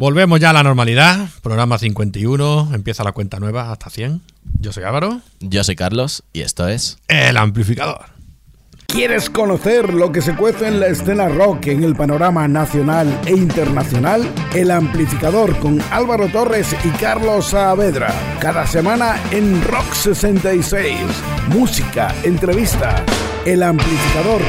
Volvemos ya a la normalidad. Programa 51. Empieza la cuenta nueva hasta 100. Yo soy Álvaro. Yo soy Carlos y esto es El Amplificador. ¿Quieres conocer lo que se cuece en la escena rock en el panorama nacional e internacional? El Amplificador con Álvaro Torres y Carlos Saavedra. Cada semana en Rock 66. Música, entrevista. El Amplificador.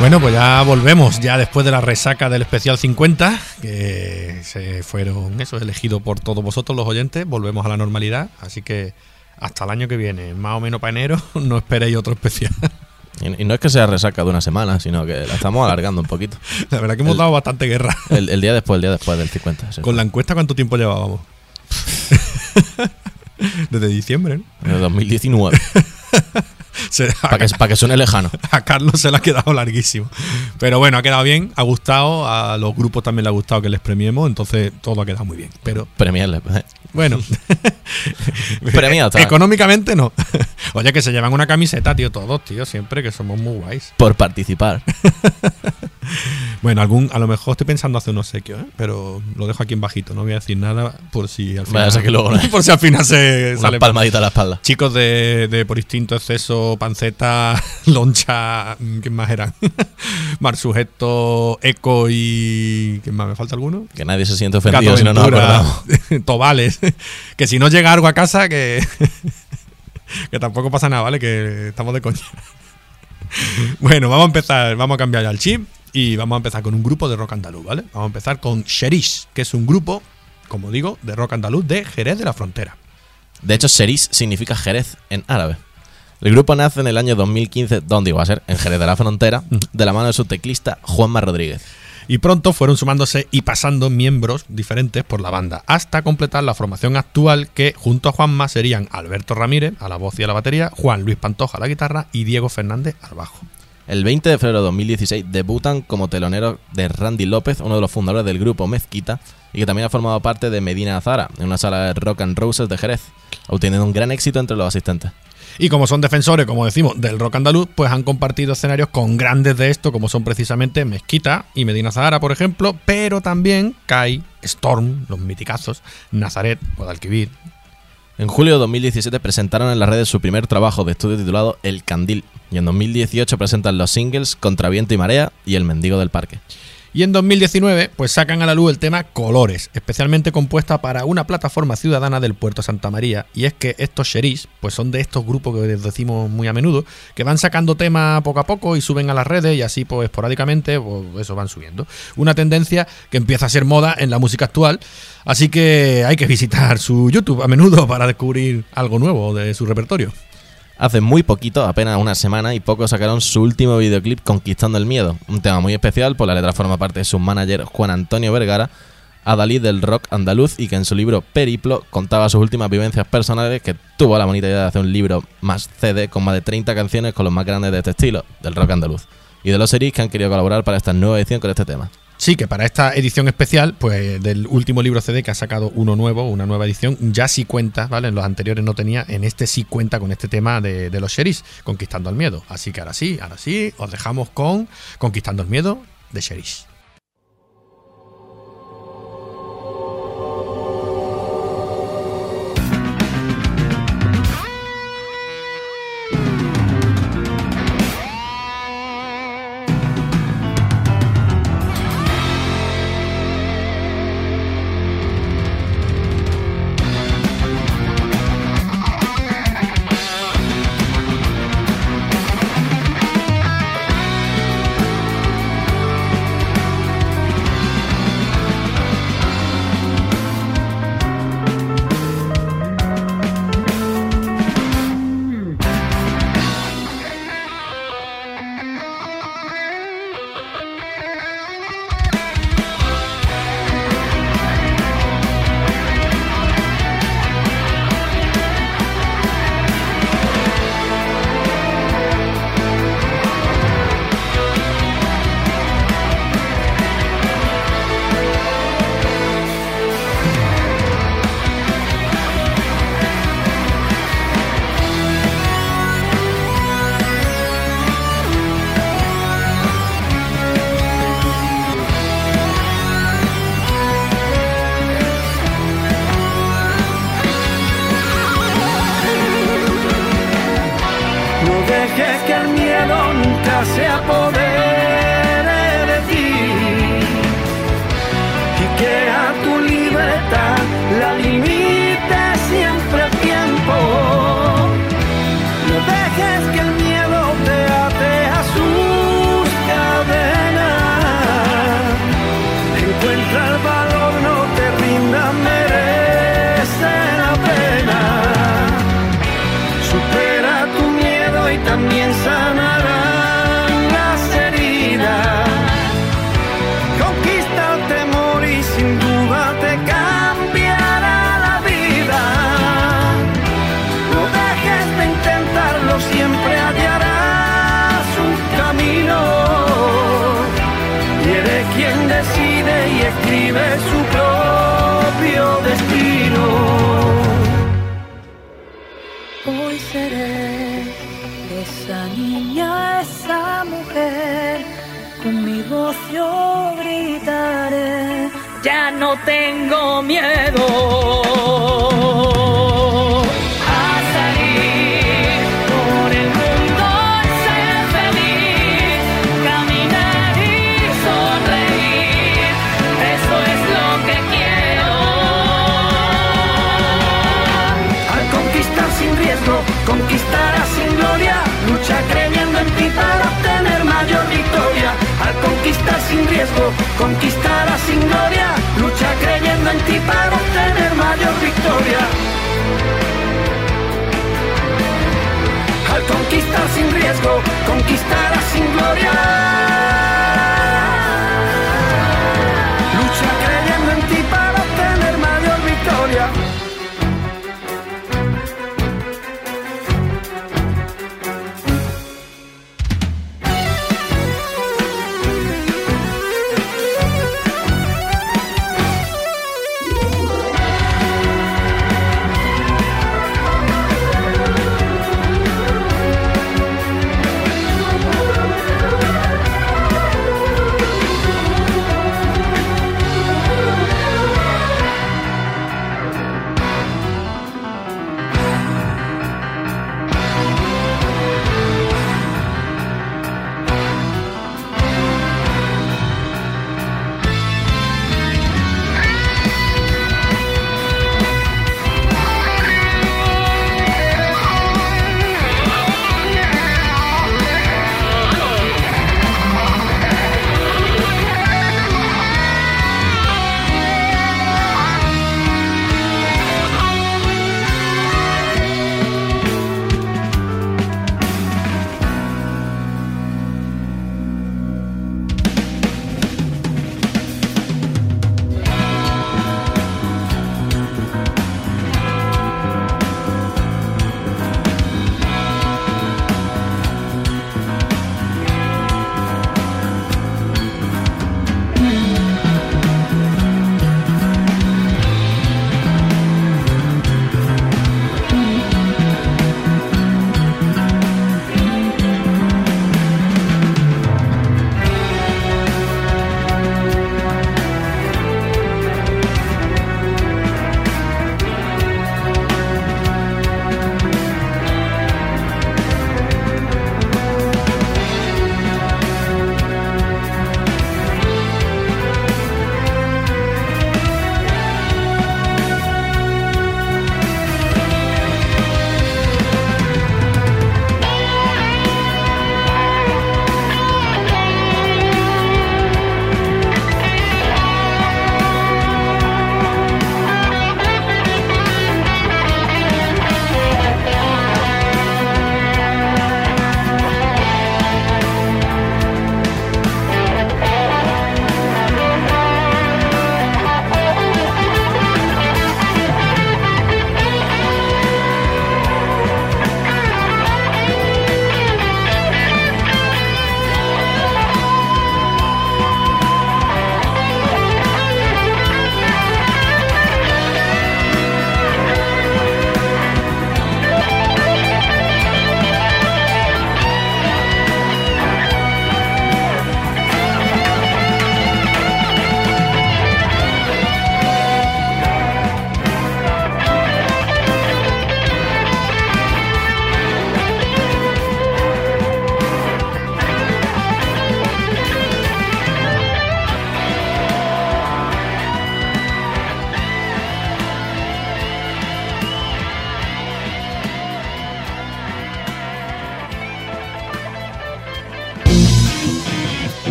Bueno, pues ya volvemos, ya después de la resaca del especial 50, que se fueron, eso, elegido por todos vosotros los oyentes, volvemos a la normalidad, así que hasta el año que viene, más o menos para enero, no esperéis otro especial. Y, y no es que sea resaca de una semana, sino que la estamos alargando un poquito. La verdad que hemos El- dado bastante guerra. El, el día después, el día después del 50. sí. Con la encuesta, ¿cuánto tiempo llevábamos? Desde diciembre, ¿no? El 2019. Para que, pa' que suene lejano. a Carlos se le ha quedado larguísimo. Pero bueno, ha quedado bien, ha gustado, a los grupos también le ha gustado que les premiemos, entonces todo ha quedado muy bien. Pero Premiarle. Bueno, Premiado económicamente no. Oye, que se llevan una camiseta, tío, todos, tío, siempre que somos muy guays. Por participar. Bueno, algún, a lo mejor estoy pensando hacer un obsequio, ¿eh? pero lo dejo aquí en bajito, no voy a decir nada por si al final, que luego, ¿no? por si al final se Una sale palmadita a la espalda. Chicos de, de Por Instinto, Exceso, Panceta, Loncha, ¿quién más eran? Mar Sujeto, Eco y. ¿Quién más? ¿Me falta alguno? Que nadie se siente ofendido si no nos acordamos. Tobales. Que si no llega algo a casa, que. que tampoco pasa nada, ¿vale? Que estamos de coña. Bueno, vamos a empezar, vamos a cambiar ya el chip y vamos a empezar con un grupo de rock andaluz, ¿vale? Vamos a empezar con Sherish, que es un grupo, como digo, de rock andaluz de Jerez de la Frontera. De hecho, Seris significa Jerez en árabe. El grupo nace en el año 2015, donde iba a ser, en Jerez de la Frontera, de la mano de su teclista Juanma Rodríguez. Y pronto fueron sumándose y pasando miembros diferentes por la banda, hasta completar la formación actual que junto a Juanma serían Alberto Ramírez a la voz y a la batería, Juan Luis Pantoja a la guitarra y Diego Fernández al bajo. El 20 de febrero de 2016 debutan como telonero de Randy López, uno de los fundadores del grupo Mezquita, y que también ha formado parte de Medina Azara, en una sala de rock and roses de Jerez, obteniendo un gran éxito entre los asistentes. Y como son defensores, como decimos, del rock andaluz, pues han compartido escenarios con grandes de esto, como son precisamente Mezquita y Medina Zahara, por ejemplo, pero también Kai, Storm, los miticazos, Nazaret, Guadalquivir, En julio de 2017 presentaron en las redes su primer trabajo de estudio titulado El Candil, y en 2018 presentan los singles Contra Viento y Marea y El Mendigo del Parque. Y en 2019, pues sacan a la luz el tema Colores, especialmente compuesta para una plataforma ciudadana del puerto Santa María. Y es que estos sheris, pues son de estos grupos que decimos muy a menudo, que van sacando temas poco a poco y suben a las redes y así, pues esporádicamente, pues eso van subiendo. Una tendencia que empieza a ser moda en la música actual. Así que hay que visitar su YouTube a menudo para descubrir algo nuevo de su repertorio. Hace muy poquito, apenas una semana y poco, sacaron su último videoclip Conquistando el Miedo, un tema muy especial, por la letra forma parte de su manager Juan Antonio Vergara, adalí del rock andaluz y que en su libro Periplo contaba sus últimas vivencias personales, que tuvo la bonita idea de hacer un libro más CD con más de 30 canciones con los más grandes de este estilo, del rock andaluz, y de los series que han querido colaborar para esta nueva edición con este tema. Sí, que para esta edición especial, pues del último libro CD que ha sacado uno nuevo, una nueva edición, ya sí cuenta, ¿vale? En los anteriores no tenía, en este sí cuenta con este tema de, los Sheris, Conquistando el Miedo. Así que ahora sí, ahora sí, os dejamos con Conquistando el Miedo de Sheris. No tengo miedo a salir por el mundo, ser feliz, caminar y sonreír. Eso es lo que quiero. Al conquistar sin riesgo, conquistará sin gloria. Lucha creyendo en ti para obtener mayor victoria. Al conquistar sin riesgo, conquistará sin gloria ti para obtener mayor victoria. Al conquistar sin riesgo, conquistarás sin gloria.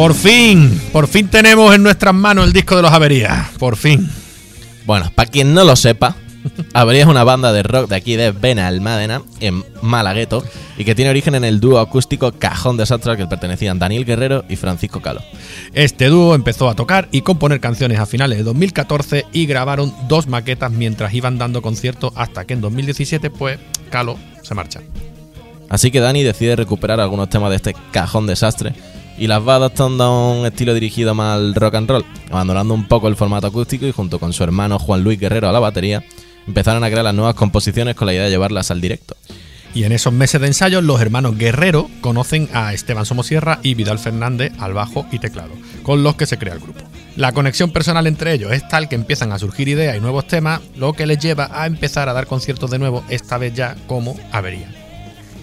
Por fin, por fin tenemos en nuestras manos el disco de los averías. Por fin. Bueno, para quien no lo sepa, Avería es una banda de rock de aquí de Benalmádena, en Malagueto, y que tiene origen en el dúo acústico Cajón Desastre al que pertenecían Daniel Guerrero y Francisco Calo. Este dúo empezó a tocar y componer canciones a finales de 2014 y grabaron dos maquetas mientras iban dando conciertos hasta que en 2017 pues Calo se marcha. Así que Dani decide recuperar algunos temas de este Cajón Desastre y las va adaptando a un estilo dirigido más al rock and roll, abandonando un poco el formato acústico y junto con su hermano Juan Luis Guerrero a la batería, empezaron a crear las nuevas composiciones con la idea de llevarlas al directo. Y en esos meses de ensayos, los hermanos Guerrero conocen a Esteban Somosierra y Vidal Fernández al bajo y teclado, con los que se crea el grupo. La conexión personal entre ellos es tal que empiezan a surgir ideas y nuevos temas, lo que les lleva a empezar a dar conciertos de nuevo, esta vez ya como Avería.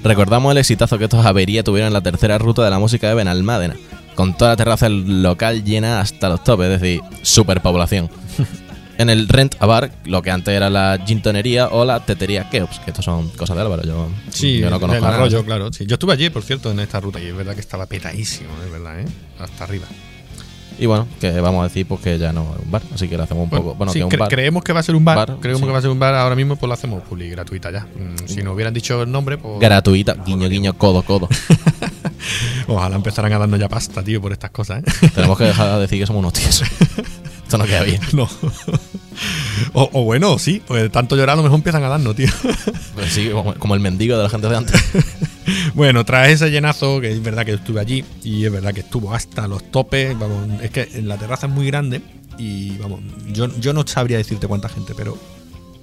Recordamos el exitazo que estos Avería tuvieron en la tercera ruta de la música de Benalmádena, con toda la terraza del local llena hasta los topes, es decir, superpoblación. en el Rent a Bar, lo que antes era la gintonería o la tetería Keops, que estos son cosas de Álvaro, yo, yo no conozco el nada. arroyo, claro. sí. Yo estuve allí, por cierto, en esta ruta y es verdad que estaba petadísimo, es verdad, ¿eh? Hasta arriba. Y bueno, que vamos a decir pues que ya no es un bar, así que lo hacemos un poco. Bueno, sí, que un cre- bar. creemos que va a ser un bar, Bar, creemos sí. que va a ser un bar ahora mismo, pues lo hacemos public gratuita ya. Mm, Si nos hubieran dicho el nombre, pues gratuita, guiño, guiño, codo, codo. ojalá empezaran a darnos ya pasta, tío, por estas cosas, ¿eh? Tenemos que dejar de decir que somos unos tíos. Esto no queda bien. no. o, o bueno, sí, pues tanto llorar a lo mejor empiezan a darnos, tío. Pues sí, como el mendigo de la gente de antes. Bueno, tras ese llenazo, que es verdad que estuve allí y es verdad que estuvo hasta los topes, vamos, es que la terraza es muy grande y vamos, yo, yo no sabría decirte cuánta gente, pero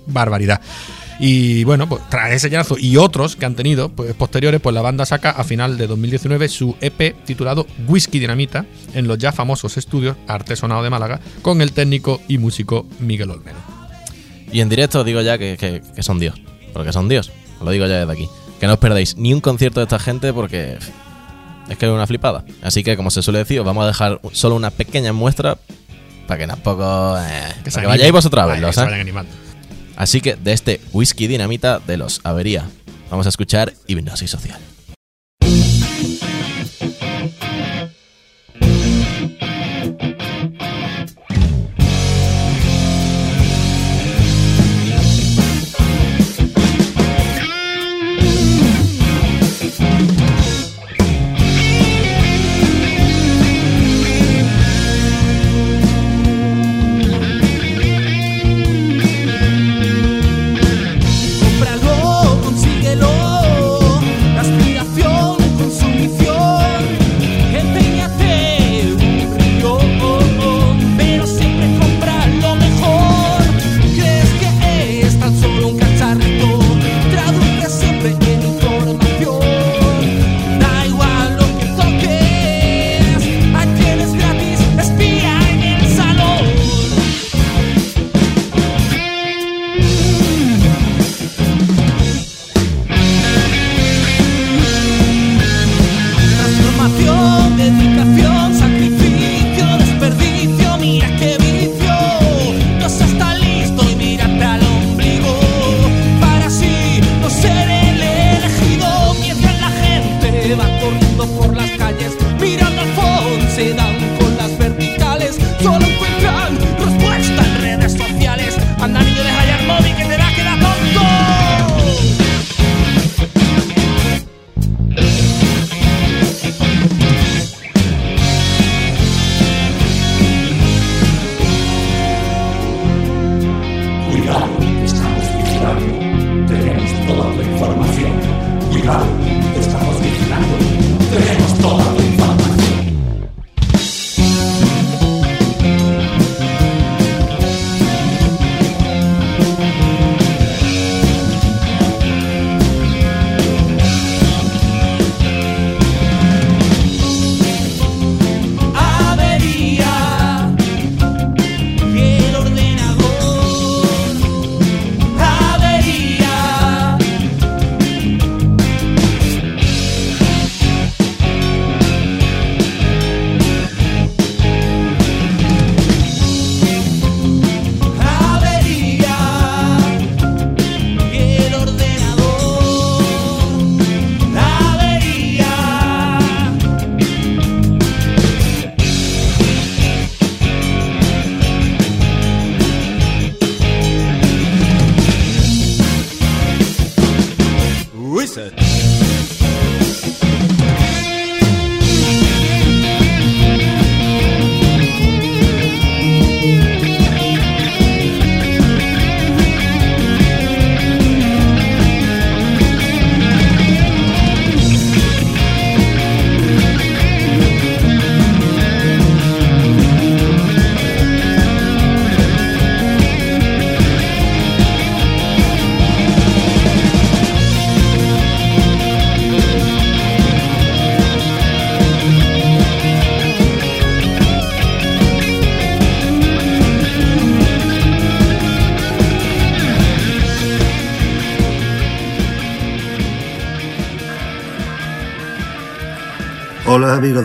barbaridad. Y bueno, pues tras ese llenazo y otros que han tenido pues, posteriores, pues la banda saca a final de 2019 su EP titulado Whisky Dinamita en los ya famosos estudios Artesonado de Málaga con el técnico y músico Miguel Olmedo. Y en directo digo ya que, que- que son Dios. Porque son Dios. Os lo digo ya desde aquí. Que no os perdáis ni un concierto de esta gente porque es que es una flipada. Así que, como se suele decir, os vamos a dejar solo una pequeña muestra para que tampoco. eh, para se que vayáis vosotros a verlos. que ¿eh? Así que de este whisky dinamita de los Avería, vamos a escuchar Hipnosis Social.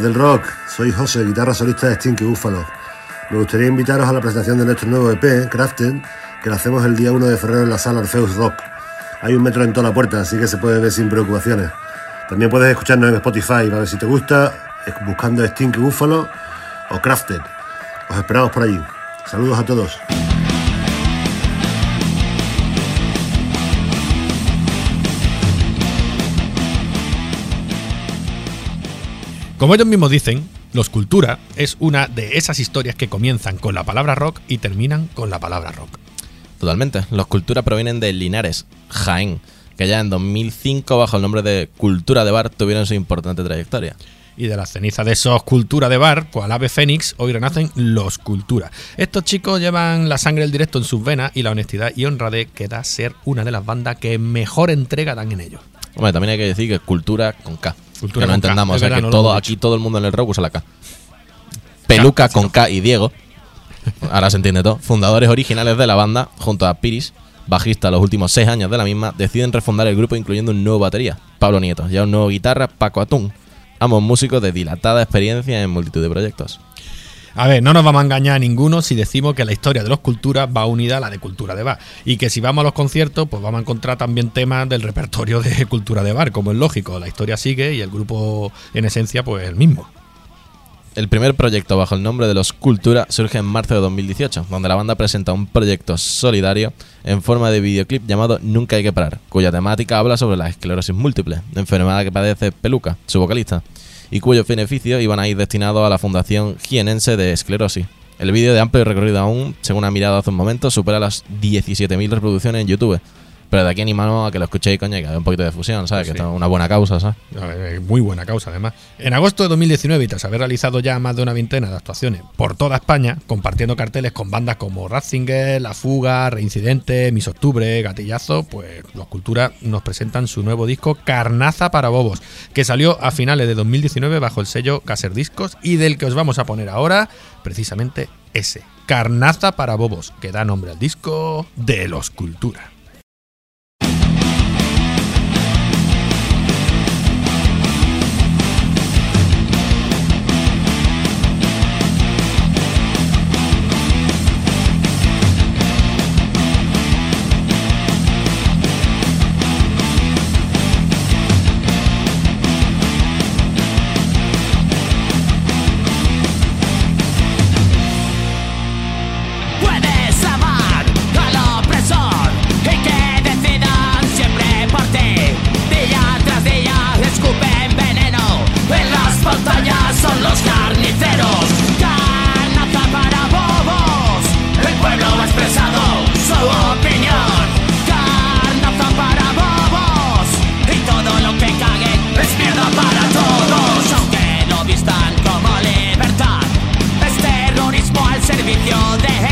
Del rock, soy José, guitarra solista de Stinky Buffalo. Me gustaría invitaros a la presentación de nuestro nuevo EP, Crafted, que lo hacemos el día 1 de febrero en la sala Orpheus Rock. Hay un metro en toda la puerta, así que se puede ver sin preocupaciones. También puedes escucharnos en Spotify, para ver si te gusta, buscando Stinky Buffalo o Crafted. Os esperamos por allí. Saludos a todos. Como ellos mismos dicen, Los Cultura es una de esas historias que comienzan con la palabra rock y terminan con la palabra rock. Totalmente. Los Cultura provienen de Linares, Jaén, que ya en 2005, bajo el nombre de Cultura de Bar, tuvieron su importante trayectoria. Y de las cenizas de esos Cultura de Bar, cual ave fénix, hoy renacen los Cultura. Estos chicos llevan la sangre del directo en sus venas y la honestidad y honradez que da ser una de las bandas que mejor entrega dan en ellos. Hombre, también hay que decir que es cultura con K. Cultura que no entendamos, o sea, verdad, que no todo, aquí todo el mundo en el rock usa la K. Peluca con K y Diego. Ahora se entiende todo. Fundadores originales de la banda, junto a Piris, bajista los últimos seis años de la misma, deciden refundar el grupo incluyendo un nuevo batería, Pablo Nieto, y a un nuevo guitarra, Paco Atún. Ambos músicos de dilatada experiencia en multitud de proyectos. A ver, no nos vamos a engañar a ninguno si decimos que la historia de los culturas va unida a la de cultura de bar. Y que si vamos a los conciertos, pues vamos a encontrar también temas del repertorio de cultura de bar, como es lógico. La historia sigue y el grupo, en esencia, pues el mismo. El primer proyecto bajo el nombre de los Cultura surge en marzo de 2018, donde la banda presenta un proyecto solidario en forma de videoclip llamado Nunca hay que parar, cuya temática habla sobre la esclerosis múltiple, enfermedad que padece Peluca, su vocalista, y cuyos beneficios iban a ir destinados a la Fundación Jienense de Esclerosis. El vídeo de amplio recorrido aún, según ha mirado hace un momento, supera las 17.000 reproducciones en YouTube. Pero de aquí animamos a que lo escuchéis, coño, y que haya un poquito de fusión, ¿sabes? Sí. Que es una buena causa, ¿sabes? Muy buena causa, además. En agosto de 2019, y tras haber realizado ya más de una veintena de actuaciones por toda España, compartiendo carteles con bandas como Ratzinger, La Fuga, Reincidente, Mis Octubre, Gatillazo, pues los Cultura nos presentan su nuevo disco Carnaza para Bobos, que salió a finales de 2019 bajo el sello Caser Discos y del que os vamos a poner ahora precisamente ese, Carnaza para Bobos, que da nombre al disco de los Cultura. if you're there.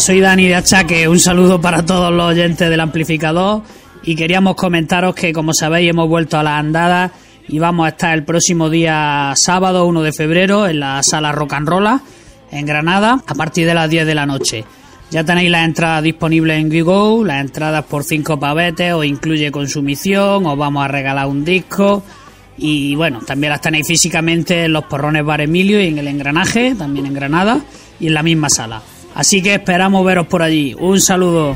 Soy Dani de Achaque. Un saludo para todos los oyentes del amplificador. Y queríamos comentaros que, como sabéis, hemos vuelto a las andadas y vamos a estar el próximo día sábado 1 de febrero en la sala Rock and en Granada a partir de las 10 de la noche. Ya tenéis las entradas disponibles en Gigo, las entradas por 5 pavetes, os incluye consumición, os vamos a regalar un disco. Y bueno, también las tenéis físicamente en los porrones Bar Emilio y en el engranaje, también en Granada, y en la misma sala. Así que esperamos veros por allí. Un saludo.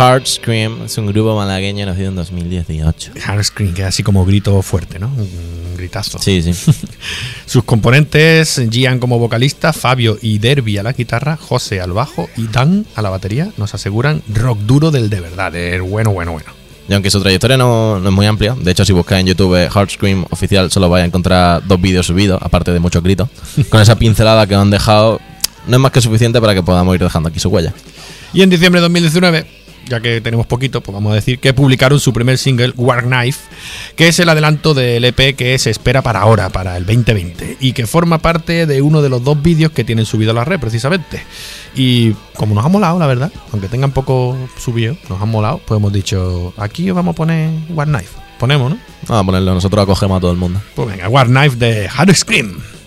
Hard Scream es un grupo malagueño nacido en 2018. Hard Scream, que es así como grito fuerte, ¿no? Un gritazo. Sí, sí. Sus componentes, Gian como vocalista, Fabio y Derby a la guitarra, José al bajo y Dan a la batería, nos aseguran rock duro del de verdad, del bueno, bueno, bueno. Y aunque su trayectoria no, no es muy amplia, de hecho si buscáis en YouTube eh, Hard Scream oficial solo vais a encontrar dos vídeos subidos, aparte de muchos gritos. Con esa pincelada que han dejado, no es más que suficiente para que podamos ir dejando aquí su huella. Y en diciembre de 2019, ya que tenemos poquito, pues vamos a decir que publicaron su primer single, War Knife, que es el adelanto del EP que se espera para ahora, para el 2020, y que forma parte de uno de los dos vídeos que tienen subido a la red, precisamente. Y como nos ha molado, la verdad, aunque tengan poco subido, nos han molado, pues hemos dicho, aquí os vamos a poner War Knife. Ponemos, ¿no? Vamos a ponerlo, nosotros acogemos a todo el mundo. Pues venga, War Knife de Hard Scream.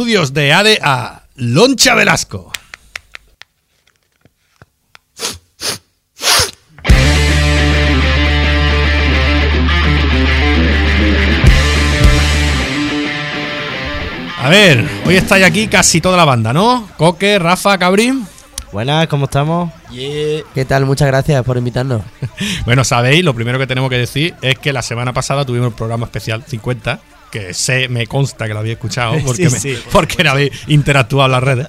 Estudios de ADE a Loncha Velasco. A ver, hoy estáis aquí casi toda la banda, ¿no? Coque, Rafa, Cabrín. Buenas, ¿cómo estamos? ¿Qué tal? Muchas gracias por invitarnos. Bueno, sabéis, lo primero que tenemos que decir es que la semana pasada tuvimos el programa especial 50, que sé, me consta que lo habéis escuchado, porque, Sí, me- sí. porque no habéis interactuado en las redes.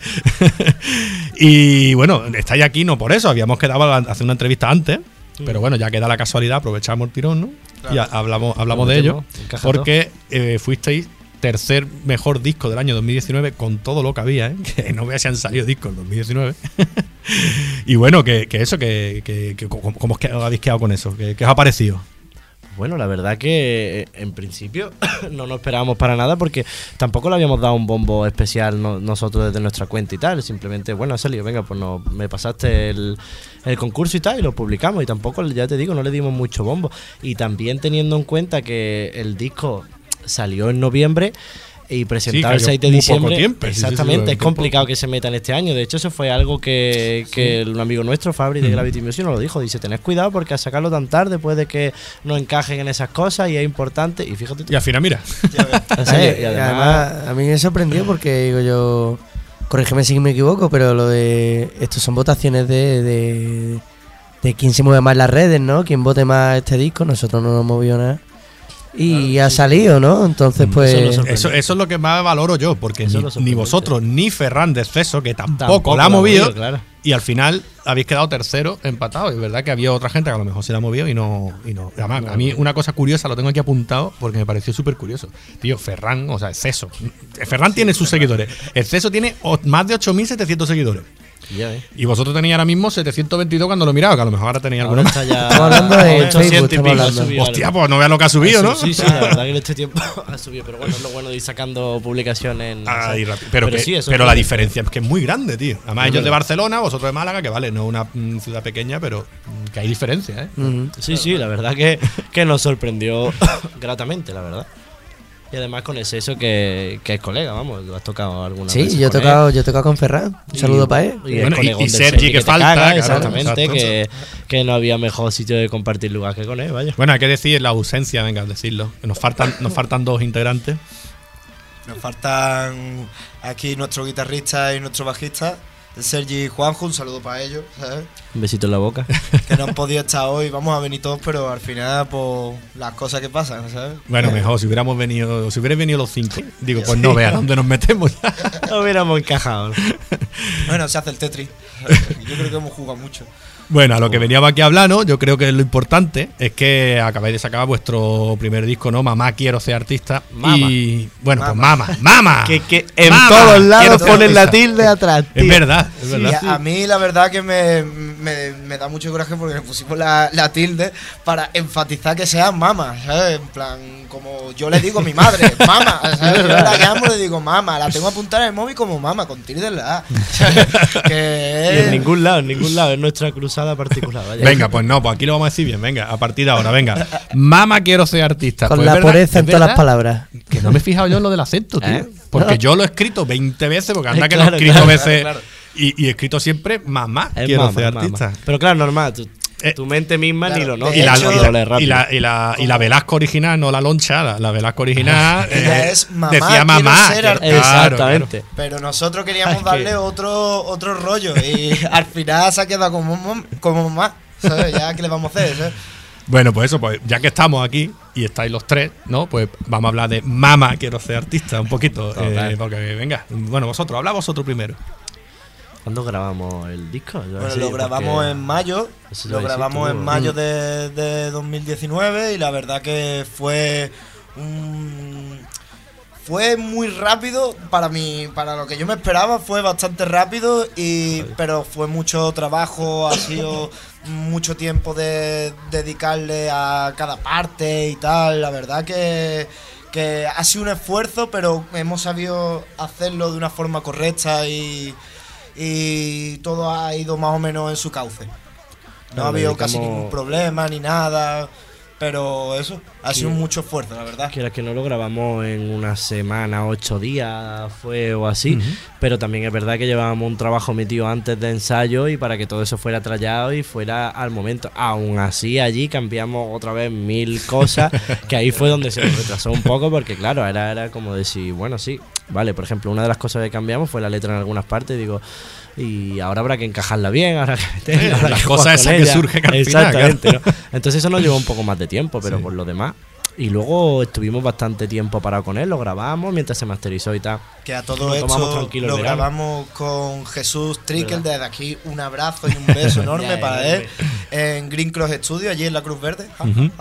y bueno, estáis aquí no por eso, habíamos quedado a hacer una entrevista antes, pero bueno, ya queda la casualidad, aprovechamos el tirón, ¿no? Y a- hablamos, hablamos de ello, porque eh, fuisteis tercer mejor disco del año 2019 con todo lo que había, ¿eh? que no veas si han salido discos en 2019. y bueno, que, que eso, que, que- que- ¿cómo, cómo os habéis quedado con eso? ¿Qué, qué os ha parecido? Bueno, la verdad que eh, en principio no nos esperábamos para nada porque tampoco le habíamos dado un bombo especial no- nosotros desde nuestra cuenta y tal. Simplemente, bueno, ha salido, venga, pues no, me pasaste el, el concurso y tal y lo publicamos y tampoco, ya te digo, no le dimos mucho bombo. Y también teniendo en cuenta que el disco salió en noviembre y presentado el cayó 6 de diciembre. tiempo, sí, sí, sí, exactamente, sí, es complicado que se metan este año. De hecho, eso fue algo que, que un amigo nuestro, Fabri de Gravity Music, nos lo dijo. Dice, tened cuidado porque a sacarlo tan tarde puede que no encajen en esas cosas y es importante. Y fíjate tú. Y al final, mira. Y además, a mí me sorprendió porque digo yo, corrígeme si me equivoco, pero lo de estos son votaciones de, de, de quién se mueve más las redes, ¿no? Quién vote más este disco, nosotros no nos movió nada. Y ha salido, ¿no? Entonces, pues... Eso es lo que más valoro yo, porque ni, vosotros ni Ferran de Exceso, que tampoco, Tampoco la ha movido, movido, claro. y al final habéis quedado tercero empatado. Es verdad que había otra gente que a lo mejor se la ha movido y no. Y no. Además, a mí una cosa curiosa lo tengo aquí apuntado porque me pareció súper curioso. Tío, Ferran, o sea, Exceso. Ferran tiene sus seguidores. Exceso tiene más de 8.700 seguidores. Ya ves. Y vosotros tenéis ahora mismo 722 cuando lo miraba, que a lo mejor ahora tenéis alguno Ahora ya Estamos hablando de 800 y pico, hablando. subido Hostia, pues no veas lo que ha subido, ¿no? Sí, sí, la verdad que en este tiempo ha subido. Pero bueno, es lo bueno de ir sacando publicaciones en. Ay, rápido. pero, que- sí, eso pero la diferencia es que es muy grande, tío. Además, ellos de. Barcelona, vosotros de Málaga, que vale, no una mm, ciudad pequeña, pero mm, que hay diferencia, ¿eh? Ujú. Sí, sí, la verdad que, que nos sorprendió gratamente, la verdad. Y además con ese eso que, que es colega, vamos, lo has tocado alguna vez. Sí, yo he tocado, yo he tocado con Ferran. Un saludo para él. Y, el Bueno, y- y Sergi, que falta, caga, claro, exactamente, exacto. que, que no había mejor sitio de compartir lugar que con él, vaya. Bueno, hay que decir la ausencia, venga, decirlo. Nos faltan, nos faltan dos integrantes. Nos faltan aquí nuestro guitarrista y nuestro bajista, Sergi y Juanjo, un saludo para ellos, ¿sabes? Un besito en la boca. Que no han podido estar hoy, vamos a venir todos, pero al final, pues, las cosas que pasan, ¿sabes? Bueno, mejor, si hubiéramos venido, si hubieran venido los cinco, digo, pues no veas dónde nos metemos. No hubiéramos encajado. Bueno, se hace el Tetris. Yo creo que hemos jugado mucho. Bueno, a lo que veníamos aquí a hablar, ¿no? Yo creo que lo importante es que acabáis de sacar vuestro primer disco, ¿no? Mamá, quiero ser artista. Mama. Y bueno, pues mama, mama. que, que en Mama, todos lados ponen la tilde atrás. Es verdad, es verdad. a, a mí la verdad que me, me- me da mucho coraje porque le pusimos la, la tilde para enfatizar que sea mamá, ¿sabes? En plan, como yo le digo a mi madre, mamá, ¿sabes? Yo la llamo le digo mamá, la tengo apuntada en el móvil como mamá, con tilde en la A. que Y en ningún lado, en ningún lado, es nuestra cruzada particular. Vaya. Venga, pues no, pues aquí lo vamos a decir bien, venga, a partir de ahora, venga. Mama, quiero ser artista. Con Pues la verdad, pureza en todas las palabras. Que no me he fijado yo en lo del acento, tío. ¿Eh? Porque yo lo he escrito 20 veces, porque anda que Claro, lo he escrito claro, veces. claro, Y, y he escrito siempre mamá, Es quiero mama, ser mama. artista. Pero claro, normal, tu, Eh, tu mente misma ni lo nota. Y la, hecho- y, y, la, y, la, y la Velasco original, no la loncha, la, la Velasco original. Ella eh, es mamá, decía mamá. ser claro, Exactamente. Pero nosotros queríamos darle que- otro, otro rollo y al final se ha quedado como, como mamá, ¿sabes? Ya, ¿qué le vamos a hacer? ¿sabes? Bueno, pues eso, pues ya que estamos aquí y estáis los tres, ¿no? Pues vamos a hablar de Mama, quiero ser artista, un poquito. Eh, porque, venga, bueno, vosotros, habla vosotros primero. ¿Cuándo grabamos el disco? Bueno, lo grabamos en mayo. Lo grabamos tú, en mayo de, de 2019 y la verdad que fue un fue muy rápido para mí, para lo que yo me esperaba, fue bastante rápido y pero fue mucho trabajo, ha sido mucho tiempo de dedicarle a cada parte y tal. La verdad que que ha sido un esfuerzo, pero hemos sabido hacerlo de una forma correcta y, y todo ha ido más o menos en su cauce. No ha habido casi ningún problema ni nada. Pero eso, ha sido mucho esfuerzo, la verdad. Que era que no lo grabamos en una semana, ocho días, fue o así. Pero también es verdad que llevábamos un trabajo metido antes de ensayo y para que todo eso fuera trallado y fuera al momento. Aún así, allí cambiamos otra vez mil cosas, que ahí fue donde se nos retrasó un poco, porque claro, era, era como decir, bueno, sí, vale, por ejemplo, una de las cosas que cambiamos fue la letra en algunas partes, digo. Y ahora habrá que encajarla bien, ahora que meterla, habrá Las que esas que final, Exactamente, claro. ¿no? Entonces eso nos llevó un poco más de tiempo, pero por lo demás. Y luego estuvimos bastante tiempo parado con él, lo grabamos mientras se masterizó y tal. Que a todo esto lo grabamos con Jesús Trickel. Desde aquí un abrazo y un beso enorme para él en Green Cross Studio, allí en la Cruz Verde.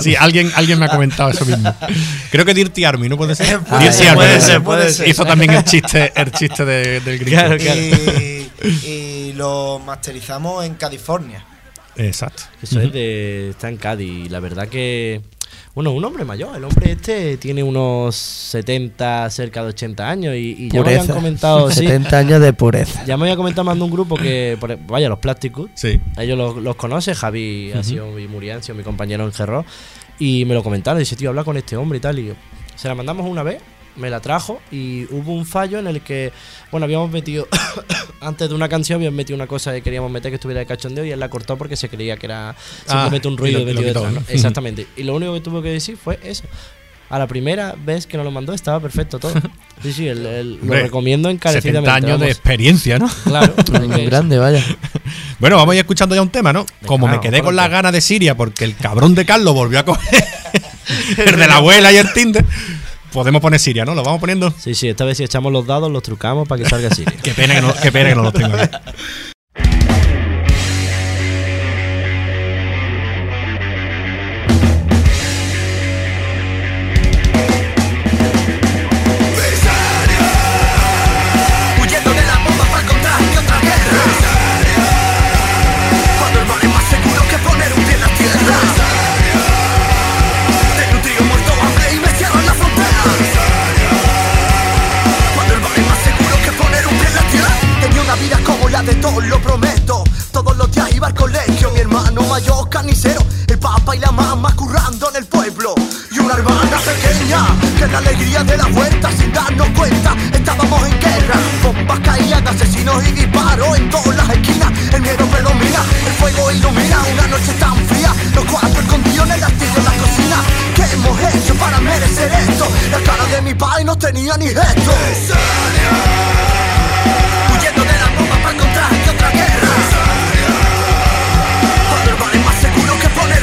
Sí, alguien, alguien me ha comentado eso mismo. Creo que Dirty Army, ¿no puede ser? Puede Dirty ser, Army, puede ser, puede ser. Hizo también el chiste, el chiste de- del. Claro, claro. Y, y lo masterizamos en California. Exacto. Eso es de. Está en Cádiz. Y la verdad que. Bueno, un hombre mayor. El hombre este tiene unos 70, cerca de 80 años. Y, y ya me habían comentado. sí, 70 años de pureza. ya me había comentado más de un grupo que. por- vaya, los Plasticus. Sí. Ellos los, los conoce. Javi ha sido mi sido mi compañero en Gerro. Y me lo comentaron. Dice, tío, habla con este hombre y tal. Y yo, se la mandamos una vez. Me la trajo y hubo un fallo en el que, bueno, habíamos metido, antes de una canción habíamos metido una cosa que queríamos meter que estuviera de cachondeo y él la cortó porque se creía que era simplemente un y ruido lo- metido detrás. Exactamente. Y lo único que tuvo que decir fue eso. A la primera vez que nos lo mandó estaba perfecto todo. Sí, sí, el- el- lo Hombre, recomiendo encarecidamente. 70 años de experiencia, ¿no? Claro. Un grande, vaya. Bueno, vamos a ir escuchando ya un tema, ¿no? Como me claro, quedé con las ganas de Siria porque el cabrón de Carlos volvió a coger el de la abuela y el Tinder, podemos poner Siria, ¿no? Lo vamos poniendo. Sí, sí, esta vez si echamos los dados los trucamos para que salga así. Qué pena que no, qué pena que no los tengo aquí. de todos, lo prometo. Todos los días iba al colegio, mi hermano mayor carnicero. El papá y la mamá currando en el pueblo. Y una hermana pequeña que en la alegría de la vuelta sin darnos cuenta. Estábamos en guerra, bombas caían, asesinos y disparos en todas las esquinas. El miedo predomina, el fuego ilumina. Una noche tan fría Los cuatro escondidos en el astillo en la cocina. ¿Qué hemos hecho para merecer esto? La cara de mi padre no tenía ni gesto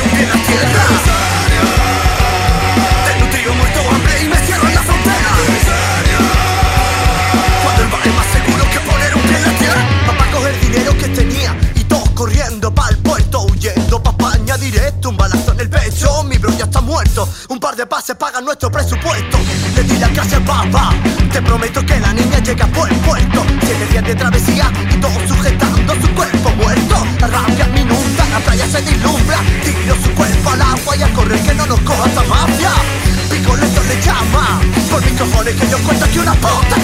un pie en la tierra Desnutrido, muerto, hambre y me cierran la frontera Cuando el es más seguro que poner un pie en la tierra Papá coge el dinero que tenía y todos corriendo para el puerto Huyendo pa' España directo, un balazo en el pecho Mi bro ya está muerto, un par de pases pagan nuestro presupuesto Le di la clase al papá, te prometo que la niña llega por el puerto. Siete días de travesía se deslumbra Tiro su cuerpo al agua y a correr que no nos coja esta mafia. Picoleto le llama, por mis cojones que yo cuento aquí una puta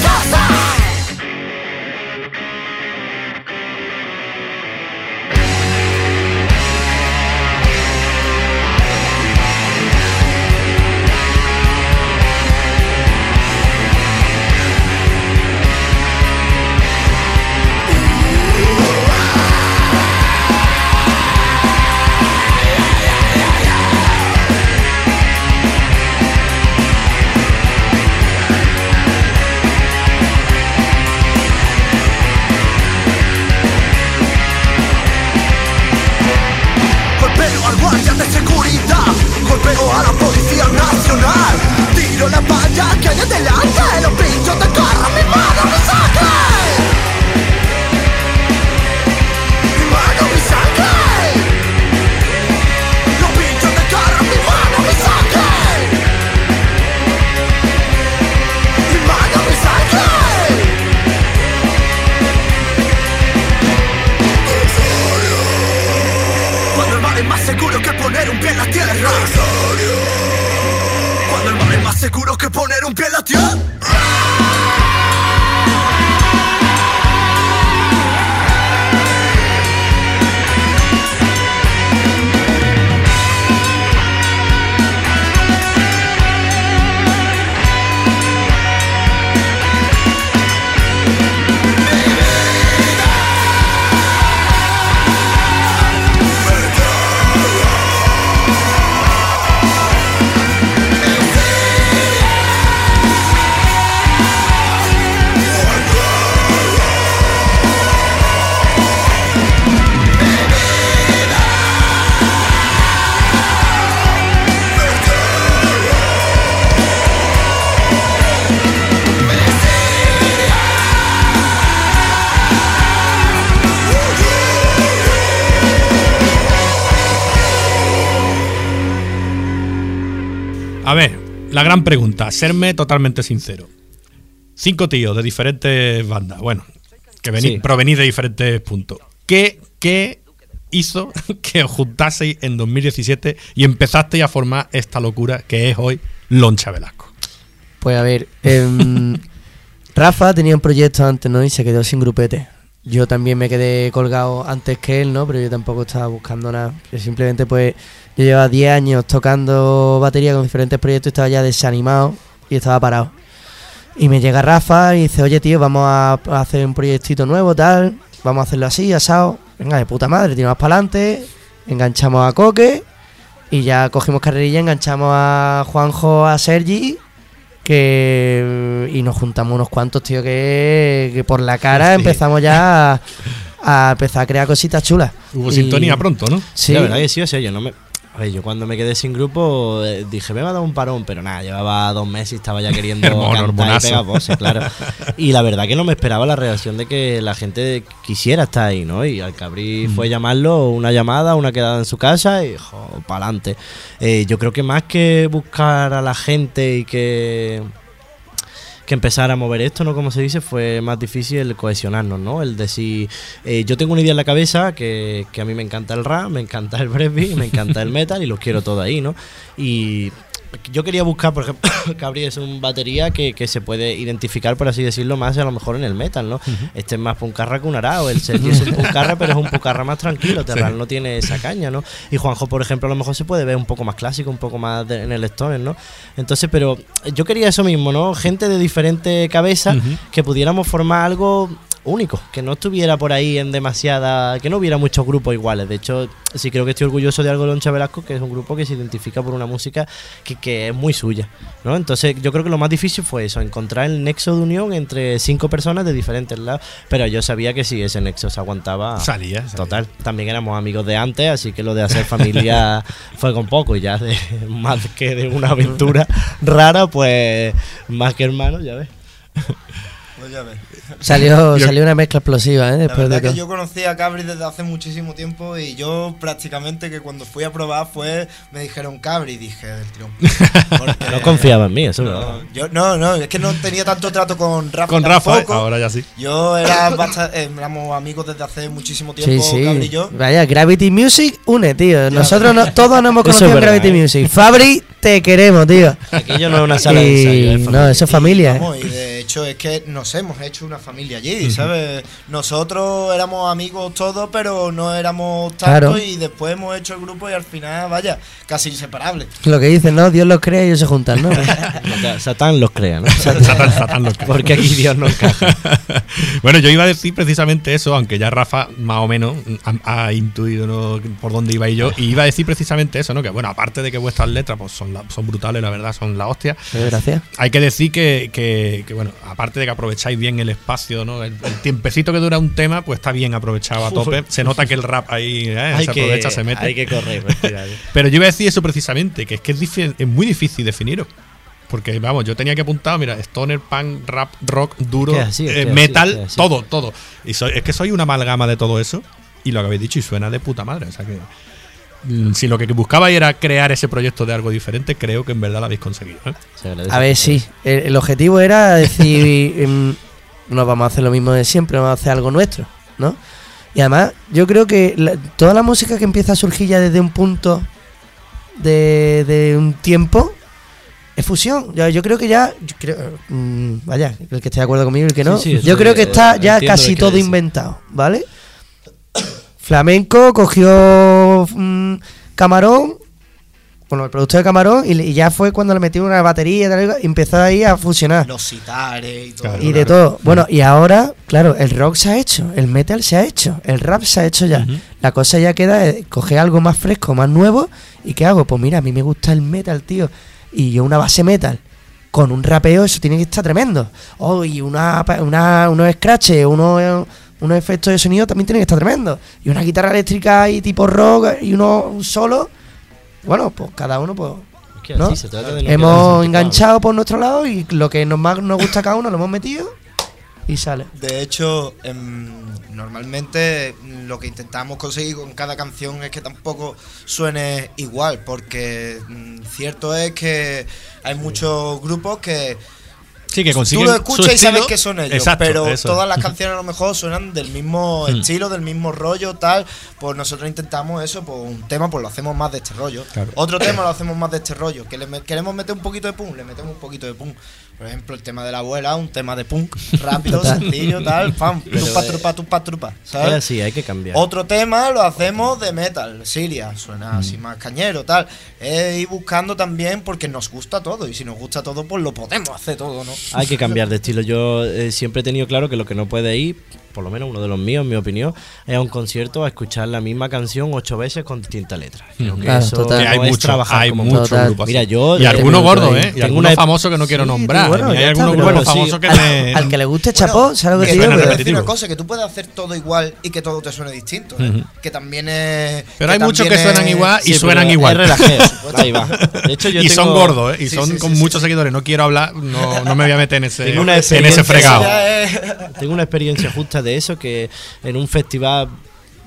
la gran pregunta, serme totalmente sincero. Cinco tíos de diferentes bandas, bueno, que venís, Sí. provenís de diferentes puntos. ¿Qué, qué hizo que os juntaseis en 2017 y empezasteis a formar esta locura que es hoy Loncha Velasco? Pues a ver, em, Rafa tenía un proyecto antes, ¿no? Y se quedó sin grupete. Yo también me quedé colgado antes que él, ¿no? Pero yo tampoco estaba buscando nada. Yo simplemente, pues, yo llevaba 10 años tocando batería con diferentes proyectos y estaba ya desanimado y estaba parado. Y me llega Rafa y dice, oye, tío, vamos a hacer un proyectito nuevo, tal. Vamos a hacerlo así, asado. Venga, de puta madre, tiramos para adelante. Enganchamos a Coque. Y ya cogimos carrerilla, enganchamos a Juanjo, a Sergi. Que. Y nos juntamos unos cuantos, tío, que, que por la cara Sí. empezamos ya a, a empezar a crear cositas chulas. Hubo Y- sintonía pronto, ¿no? Sí. La verdad que sí, o sea, yo no me. A ver, yo cuando me quedé sin grupo eh, dije, me va a dar un parón, pero nada, llevaba dos meses y estaba ya queriendo Hermono, cantar y pegar voces, claro. Y la verdad que no me esperaba la reacción de que la gente quisiera estar ahí, ¿no? Y al Cabrí Mm. fue llamarlo, una llamada, una quedada en su casa y, para adelante. yo creo que más que buscar a la gente y que que empezar a mover esto, ¿no? Como se dice, fue más difícil el cohesionarnos, ¿no? El decir, eh, yo tengo una idea en la cabeza que, que a mí me encanta el rap, me encanta el breakbeat, me encanta el metal y los quiero todo ahí, ¿no? Y yo quería buscar, por ejemplo, Cabri es un batería que, que se puede identificar, por así decirlo, más a lo mejor en el metal, ¿no? Este es más puncarra que un arao, el Sergio es un puncarra, pero es un puncarra más tranquilo, Terral no tiene esa caña, ¿no? Y Juanjo, por ejemplo, a lo mejor se puede ver un poco más clásico, un poco más de- en el stoner, ¿no? Entonces, pero yo quería eso mismo, ¿no? Gente de diferente cabeza que pudiéramos formar algo único, que no estuviera por ahí en demasiada, que no hubiera muchos grupos iguales. De hecho, sí creo que estoy orgulloso de algo Loncha Velasco, que es un grupo que se identifica por una música que, que es muy suya, ¿no? Entonces, yo creo que lo más difícil fue eso, encontrar el nexo de unión entre cinco personas de diferentes lados, pero yo sabía que sí, ese nexo se aguantaba. Salía, salía. Total, también éramos amigos de antes, así que lo de hacer familia fue con poco y ya de más que de una aventura rara, pues más que hermanos, ya ves. Pues ya ves. Salió, Yo- salió una mezcla explosiva, ¿eh? La Después de verdad que todo. yo conocí a Cabri desde hace muchísimo tiempo y yo prácticamente que cuando fui a probar fue, me dijeron Cabri y dije del tirón. Porque- No confiaba en mí, eso es no, verdad. yo, no, no, es que no tenía tanto trato con Rafa. Con Rafa, tampoco. ahora ya sí. Yo era bastante, eh, éramos amigos desde hace muchísimo Sí, tiempo, Cabri y yo. Vaya, Gravity Music une, tío. Nosotros no- todos nos hemos conocido en Gravity ¿eh? Music. Fabri, te queremos, tío. Aquello no es una sala de ensayo, es no, eso es familia. ¿eh? Vamos, y de hecho es que nos hemos hecho una familia allí, ¿sabes? Nosotros éramos amigos todos, pero no éramos tanto Claro. y después hemos hecho el grupo y al final, vaya, casi inseparables. Lo que dicen, ¿no? Dios los crea y ellos se juntan, ¿no? Sat- Satán los crea, ¿no? Satán, Satán los crea. Porque aquí Dios no encaja. bueno, yo iba a decir precisamente eso, aunque ya Rafa más o menos ha, ha intuido ¿no? por dónde iba y yo, y iba a decir precisamente eso, ¿no? Que bueno, aparte de que vuestras letras pues son, la- son brutales, la verdad, son la hostia. Gracias. Hay que decir que, que- que, bueno, aparte de que aprovecháis bien el espacio, ¿no? El, el tiempecito que dura un tema, pues está bien aprovechado a tope. Se nota que el rap ahí ¿eh? se que, aprovecha, se mete. hay que correr, pues, tira, Pero yo iba a decir eso precisamente, que es que es, muy difícil definiros. Porque, vamos, yo tenía que apuntar, mira, stoner, punk, rap, rock, duro, así, eh, metal, así. todo, todo. Y soy, es que soy una amalgama de todo eso. Y lo que habéis dicho, y suena de puta madre. O sea que. Mm, Si lo que buscabais era crear ese proyecto de algo diferente, creo que en verdad lo habéis conseguido. ¿eh? A ver, sí. El, el objetivo era decir, em, no vamos a hacer lo mismo de siempre, vamos a hacer algo nuestro, ¿no? Y además, yo creo que la- toda la música que empieza a surgir ya desde un punto de, de un tiempo es fusión. Yo, yo creo que ya, yo creo, mm, vaya, el que esté de acuerdo conmigo y el que no, Sí, sí, eso yo creo que es- está ya casi todo decir. inventado, ¿vale? Flamenco cogió mm, Camarón, bueno, el productor de Camarón, y, ya fue cuando le metió una batería y tal, y empezó ahí a fusionar. Los citares y todo. Claro. Y de todo. Bueno, y ahora, claro, el rock se ha hecho, el metal se ha hecho, el rap se ha hecho ya. La cosa ya queda, eh, coger algo más fresco, más nuevo. ¿Y qué hago? Pues mira, a mí me gusta el metal, tío. Y yo una base metal con un rapeo, eso tiene que estar tremendo. Oh, y una, pa- una, unos scratches, unos, unos efectos de sonido también tienen que estar tremendo. Y una guitarra eléctrica y tipo rock y uno un solo. Bueno, pues cada uno, pues Es que ¿no? así se trata de no hemos enganchado por nuestro lado y lo que nos más nos gusta a cada uno lo hemos metido y sale. De hecho, em, normalmente lo que intentamos conseguir con cada canción es que tampoco suene igual, porque mm, cierto es que hay muchos grupos que Sí, que tú consiguen lo su escuchas y sabes que son ellos, Exacto, pero eso. todas las canciones a lo mejor suenan del mismo Mm. estilo, del mismo rollo, tal. Pues nosotros intentamos eso, pues un tema pues lo hacemos más de este rollo. Claro. Otro tema lo hacemos más de este rollo. Que le queremos meter un poquito de punk, le metemos un poquito de punk. Por ejemplo, el tema de la abuela, un tema de punk, rápido, sencillo, tal, pam, tupa, eh, trupa, tupa, trupa, Es ¿sabes? así, hay que cambiar. Otro tema lo hacemos de metal, Siria, suena así más cañero, tal. Es ir buscando también porque nos gusta todo y si nos gusta todo, pues lo podemos hacer todo, ¿no? Hay que cambiar de estilo. Yo eh, siempre he tenido claro que lo que no puede ir, por lo menos uno de los míos, en mi opinión, es a un concierto a escuchar la misma canción ocho veces con distintas letras. Creo que Claro, eso total. no Que hay es mucho- trabajar hay como grupos Mira, yo Y algunos gordos, ¿eh? Y algunos famosos que no quiero nombrar. bueno, hay algunos grupos bueno, famosos que al, me- al que le guste chapó, ¿sabes lo que digo? Pero- decir una cosa, que tú puedes hacer todo igual y que todo te suene distinto, ¿eh? Que también es... Pero hay muchos que suenan igual y Sí, suenan igual. Ahí va. De hecho, yo y son gordos, ¿eh? Y Sí, son sí, con sí, muchos seguidores. No quiero hablar, no, no me voy a meter en ese, fregado. Tengo una experiencia justa de eso, que en un festival,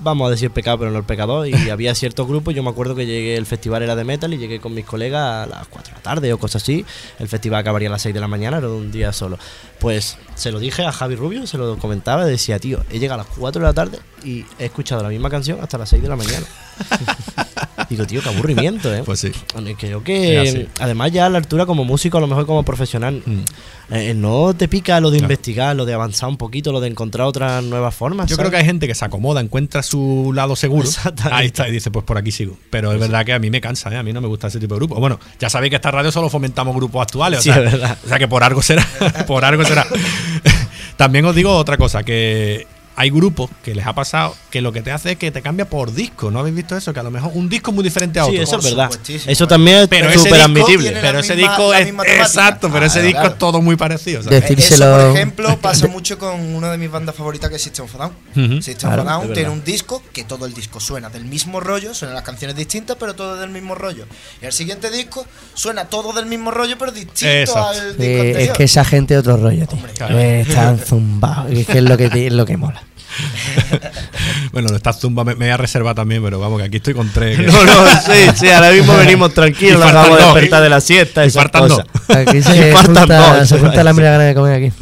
vamos a decir pecado, pero no el pecador, y había ciertos grupos, yo me acuerdo que llegué, el festival era de metal y llegué con mis colegas a las 4 de la tarde o cosas así, el festival acabaría a las 6 de la mañana, era un día solo. Pues se lo dije a Javi Rubio, se lo comentaba, decía, tío, he llegado a las 4 de la tarde y he escuchado la misma canción hasta las 6 de la mañana. Digo, tío, qué aburrimiento, ¿eh? Pues sí. Creo que, así. además, ya a la altura como músico, a lo mejor como profesional, Mm. eh, no te pica lo de Claro. investigar, lo de avanzar un poquito, lo de encontrar otras nuevas formas. Yo creo que hay gente que se acomoda, encuentra su lado seguro. Ahí está, y dice, pues por aquí sigo. Pero es verdad que a mí me cansa, ¿eh? A mí no me gusta ese tipo de grupos. Bueno, ya sabéis que esta radio solo fomentamos grupos actuales. O, Sí, sea, es verdad. o sea que por algo será. por algo será. También os digo otra cosa, que hay grupos que les ha pasado que lo que te hace es que te cambia por disco. ¿No habéis visto eso? Que a lo mejor un disco es muy diferente a Sí, otro. eso Por es verdad. Eso también Pero es súper admitible. Pero ese misma- disco es. Exacto, pero ese Claro, disco es todo muy parecido. De- ¿sabes? Eh, Eso, Decírselo- por ejemplo, pasa mucho con una de mis bandas favoritas que es System of Down. Ujú. System Claro, Down tiene verdad. un disco que todo el disco suena del mismo rollo, suenan las canciones distintas, pero todo del mismo rollo. Y el siguiente disco suena todo del mismo rollo, pero distinto Exacto. al disco Sí, es que esa gente es otro rollo, tío. Claro. Eh, Están zumbados. y Es que es lo que, te- es lo que mola. Bueno, esta zumba me, me voy a reservar también, pero vamos, que aquí estoy con tres. No, no, sí, sí, ahora mismo venimos tranquilos, nos acabamos de dos, despertar y- de la siesta, y esas faltan cosas. Aquí se junta, dos, se junta la de comer aquí.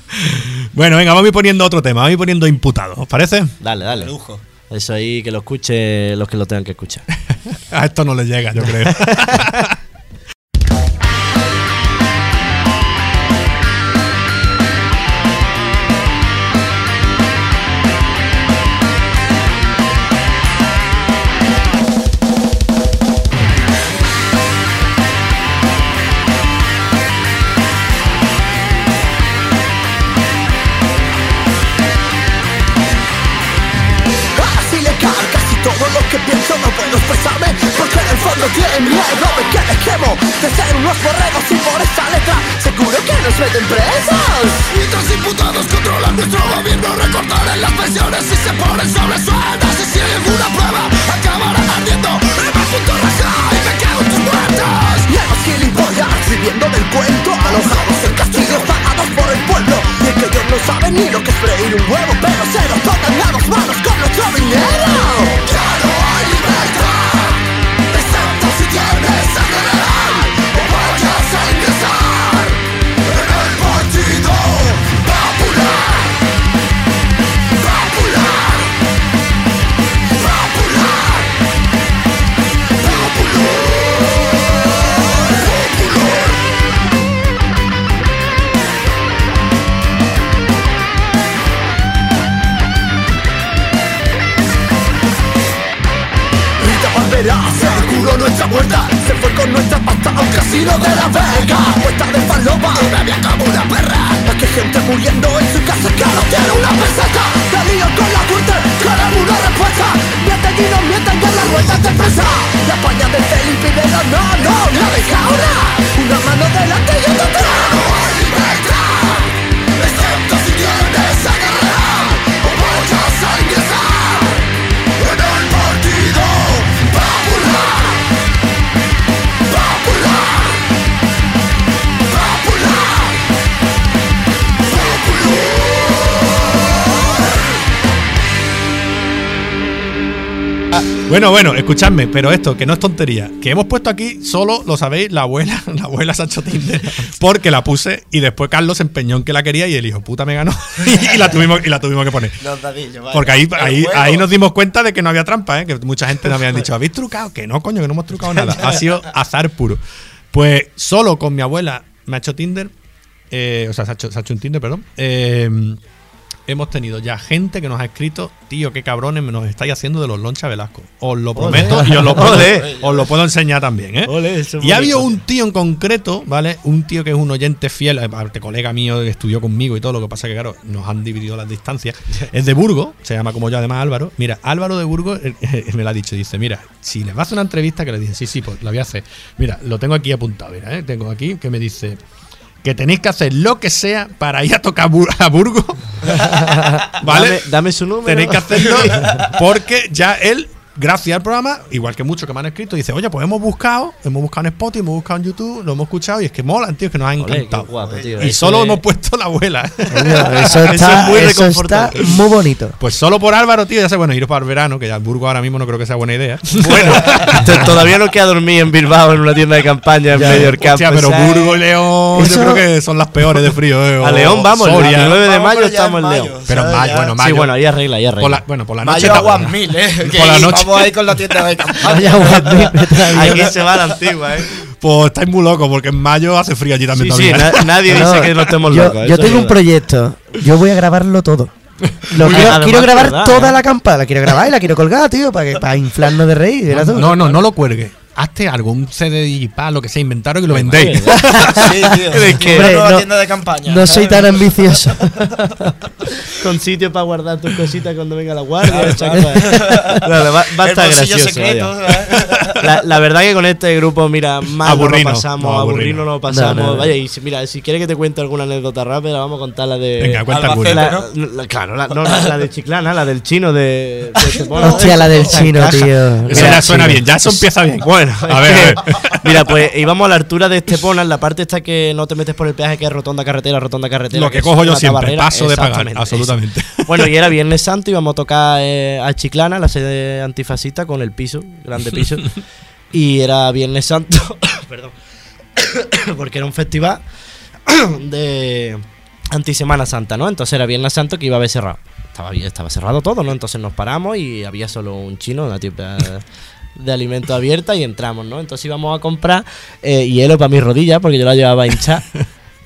Bueno, venga, vamos a ir poniendo otro tema, vamos a ir poniendo imputados, ¿os parece? Dale, dale. Lujo. Eso ahí que lo escuche los que lo tengan que escuchar. A esto no le llega, yo creo. Seguro que nos meten presas Mientras diputados controlan nuestro gobierno. Recortarán las pensiones y se ponen sobre sueldas Y si hay alguna prueba acabarán ardiendo junto a raza. Y me cago en tus hay más gilipollas viviendo del cuento Alojados en castillos pagados por el pueblo. Y es que ellos no saben ni lo que es freír un huevo Pero se nos tocan a dos manos con nuestro dinero muerta Se fue con nuestra pasta a un casino de la Vega Puesta de falopa y bebía como una perra. Más que gente muriendo en su casa que no tiene una peseta. Te lío con la corte, queremos una respuesta. Mienten y no mienten que la rueda te pesa La España de Felipe pero no, no, la de ahora Bueno, bueno, escuchadme, pero esto, que no es tontería. Que hemos puesto aquí solo, lo sabéis, la abuela, la abuela se ha hecho Tinder porque la puse y después Carlos se empeñó en que la quería y el hijo puta me ganó y la tuvimos, y la tuvimos que poner. Los dadillos, vale. Porque ahí, ahí, ahí nos dimos cuenta de que no había trampa, ¿eh? que mucha gente nos habían dicho, ¿habéis trucado? Que no, coño, que no hemos trucado nada. Ha sido azar puro. Pues solo con mi abuela me ha hecho Tinder, eh, o sea, se ha hecho, se ha hecho un Tinder, perdón. eh, hemos tenido ya gente que nos ha escrito, tío, qué cabrones me nos estáis haciendo de los Loncha Velasco. Os lo prometo y os lo puedo, os lo puedo enseñar también, ¿eh? Y ha habido un tío en concreto, ¿vale? Un tío que es un oyente fiel, aparte colega mío que estudió conmigo y todo, lo que pasa que, claro, nos han dividido las distancias. Es de Burgos, se llama como yo además Álvaro. Mira, Álvaro de Burgos eh, eh, me lo ha dicho, dice, mira, si les vas a hacer una entrevista, que le dije, sí, sí, pues la voy a hacer. Mira, lo tengo aquí apuntado, mira, ¿eh? Tengo aquí que me dice que tenéis que hacer lo que sea para ir a tocar Bur- a Burgos, ¿vale? Dame, dame su número. Tenéis que hacerlo porque ya él, gracias al programa, igual que muchos que me han escrito, dice, oye, pues hemos buscado, hemos buscado en Spotify, hemos buscado en YouTube, lo hemos escuchado y es que molan, tío, es que nos ha Ole, encantado. qué guapo, tío. y solo es- hemos puesto la abuela. Eso Eso está, es muy eso está reconfortante. muy bonito. Pues solo por Álvaro, tío, ya sé, bueno, iros para el verano, que ya el Burgo ahora mismo no creo que sea buena idea. Bueno, todavía no queda dormir en Bilbao en una tienda de campaña en medio del campo. Hostia, pero. Burgo y León, Eso- yo creo que son las peores de frío. eh, A o León vamos, Soria. el 9 de mayo estamos en León. Pero mayo, bueno, Sí, mayo. bueno, ahí arregla, ahí por arregla. la, bueno, por la noche. Mayo está aguas buena. mil, ¿eh? Que Por la noche. Vamos ahí con la tienda de campaña. Aquí se va la antigua, ¿eh? Pues estáis muy locos, porque en mayo hace frío allí también. Sí, sí, na- nadie No, dice que no estemos yo, locos. yo tengo un proyecto. Yo voy a grabarlo todo. Lo quiero, grabar verdad, toda ¿eh? la campana. La quiero grabar y la quiero colgar, tío, para, que, para inflarnos de reír. tú. No, no, no lo cuelgue. Hazte algo, un CD digital, lo que sea, inventaros y lo vendéis. Sí, tío. Es que- Hombre, no- tienda de campaña. No soy tan ambicioso. Con sitio para guardar tus cositas cuando venga la guardia. chapa. Claro, va, va a estar gracioso. secreto. La, la verdad que con este grupo, mira, mal no Aburrino. lo pasamos, No, aburrido aburrino. no lo pasamos. No, no, no. Vaya, y si, mira, si quieres que te cuente alguna anécdota rápida, vamos a contar la de. Venga, cuenta Albacete. La- la- claro, la, no, la, la de Chiclana, la del chino de. de. Hostia, la del chino, tío. Eso ya suena bien, ya eso empieza bien. Bueno, A ver, a ver. Mira, pues íbamos a la altura de Estepona, en la parte esta que no te metes por el peaje, que es rotonda carretera, rotonda carretera. Lo que cojo yo siempre, paso de pagar, absolutamente. eso. Bueno, y era Viernes Santo, íbamos a tocar eh, a Chiclana, la sede antifascista, con el piso, grande piso. y era Viernes Santo, perdón, porque era un festival de antisemana santa, ¿no? Entonces era Viernes Santo que iba a haber cerrado. Estaba, estaba cerrado todo, ¿no? Entonces nos paramos y había solo un chino, una tipa de alimento abierta y entramos, ¿no? Entonces íbamos a comprar eh, hielo para mis rodillas porque yo la llevaba hinchada.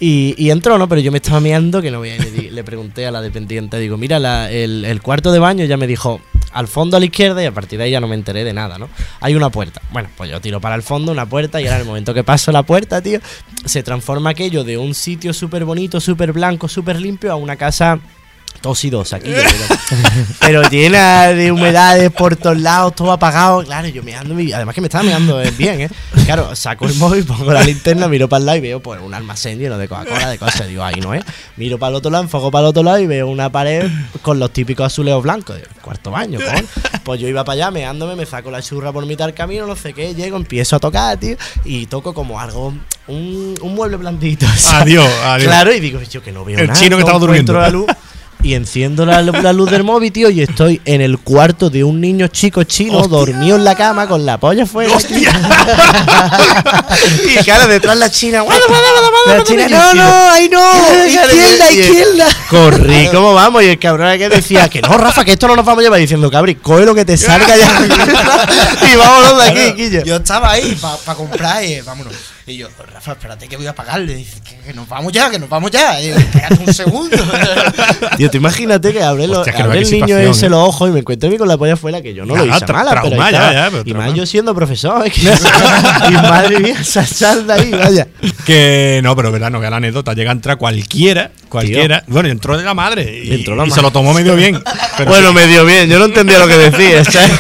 Y, y entró, ¿no? Pero yo me estaba mirando que no voy a ir. Le, pregunté a la dependiente, digo, mira, la- el, el cuarto de baño ya me dijo al fondo a la izquierda y a partir de ahí ya no me enteré de nada, ¿no? Hay una puerta. Bueno, pues yo tiro para el fondo una puerta y ahora en el momento que paso la puerta, tío, se transforma aquello de un sitio súper bonito, súper blanco, súper limpio a una casa tosidosa aquí. pero llena de humedades por todos lados, todo apagado. Claro, yo meando, mi- además que me estaba meando eh, bien, ¿eh? Claro, saco el móvil, pongo la linterna, miro para el lado y veo pues un almacén lleno de Coca-Cola, de cosas. Digo, ahí no es. Miro para el otro lado, enfoco para el otro lado y veo una pared con los típicos azulejos blancos. Digo, cuarto baño, coño. Pues yo iba para allá, meándome, me saco la churra por mitad del camino, no sé qué, llego, empiezo a tocar, tío, y toco como algo, un, un mueble blandito. ¿sabes? Adiós, adiós. Claro, y digo, yo que no veo El nada. chino que estaba durmiendo. la luz. Y enciendo la, la luz del móvil, tío, y estoy en el cuarto de un niño chico chino dormido en la cama con la polla fuera. y claro, detrás la china. La china, no, no, ahí no. Izquierda, izquierda. Corrí, ¿cómo vamos? Y el cabrón que decía que no, Rafa, que esto no nos vamos a llevar diciendo, cabri, coge lo que te salga ya. y vámonos de aquí, Quilla. Yo estaba ahí para comprar y vámonos. Y yo, Rafa, espérate que voy a pagarle. Dice, que, que nos vamos ya, que nos vamos ya. Y yo, espérate un segundo. Tío, tú imagínate que abre, lo- Hostia, que no abre ve el niño ese ¿eh? los ojos y me encuentro a mí con la polla fuera que yo no lo hice tra- mala, pero trauma, ahí ya, estaba. ya, pero Y más yo siendo profesor, es que- y madre mía, esa salda ahí, vaya. Que no, pero verdad, no vea la anécdota. Llega a entrar cualquiera, cualquiera. Bueno, entró de la madre y, Entró la y se lo tomó medio bien. Pero bueno, me dio bien, yo no entendía lo que decía. ¿sabes?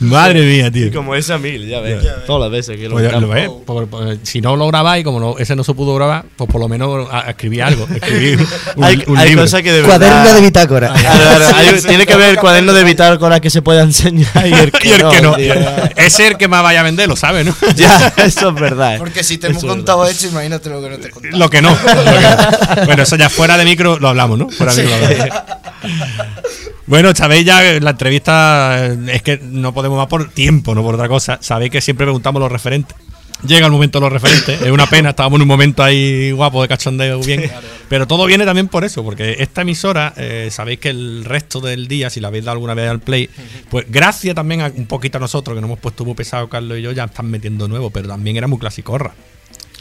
Madre mía, tío. Y como esa mil, ya ves. Todas las veces que lo Pues ya lo ves, por- por- si no lo grabáis, como no- ese no se pudo grabar, pues por lo menos a- a escribir algo. Escribir un, Hay, un hay libro. cosas que de Cuaderno verdad- de bitácora. Hay- tiene que ver el cuaderno de bitácora que se pueda enseñar y el que, Y el que no. tío. Ese es el que más vaya a vender, lo sabe, ¿no? Ya, eso es verdad. Porque si te hemos contado esto, imagínate lo que no te he contado. Lo que no. lo que no. Bueno, eso ya fuera de micro lo hablamos, ¿no? Fuera de micro lo hablamos. Bueno, sabéis ya la entrevista eh, es que no podemos más por tiempo, no por otra cosa. Sabéis que siempre preguntamos los referentes. Llega el momento de los referentes, es una pena, estábamos en un momento ahí guapo de cachondeo bien. Pero todo viene también por eso, porque esta emisora, eh, sabéis que el resto del día, si la habéis dado alguna vez al play, pues gracias también a un poquito a nosotros, que nos hemos puesto muy pesado Carlos y yo, ya están metiendo nuevo, pero también era muy clasicorra.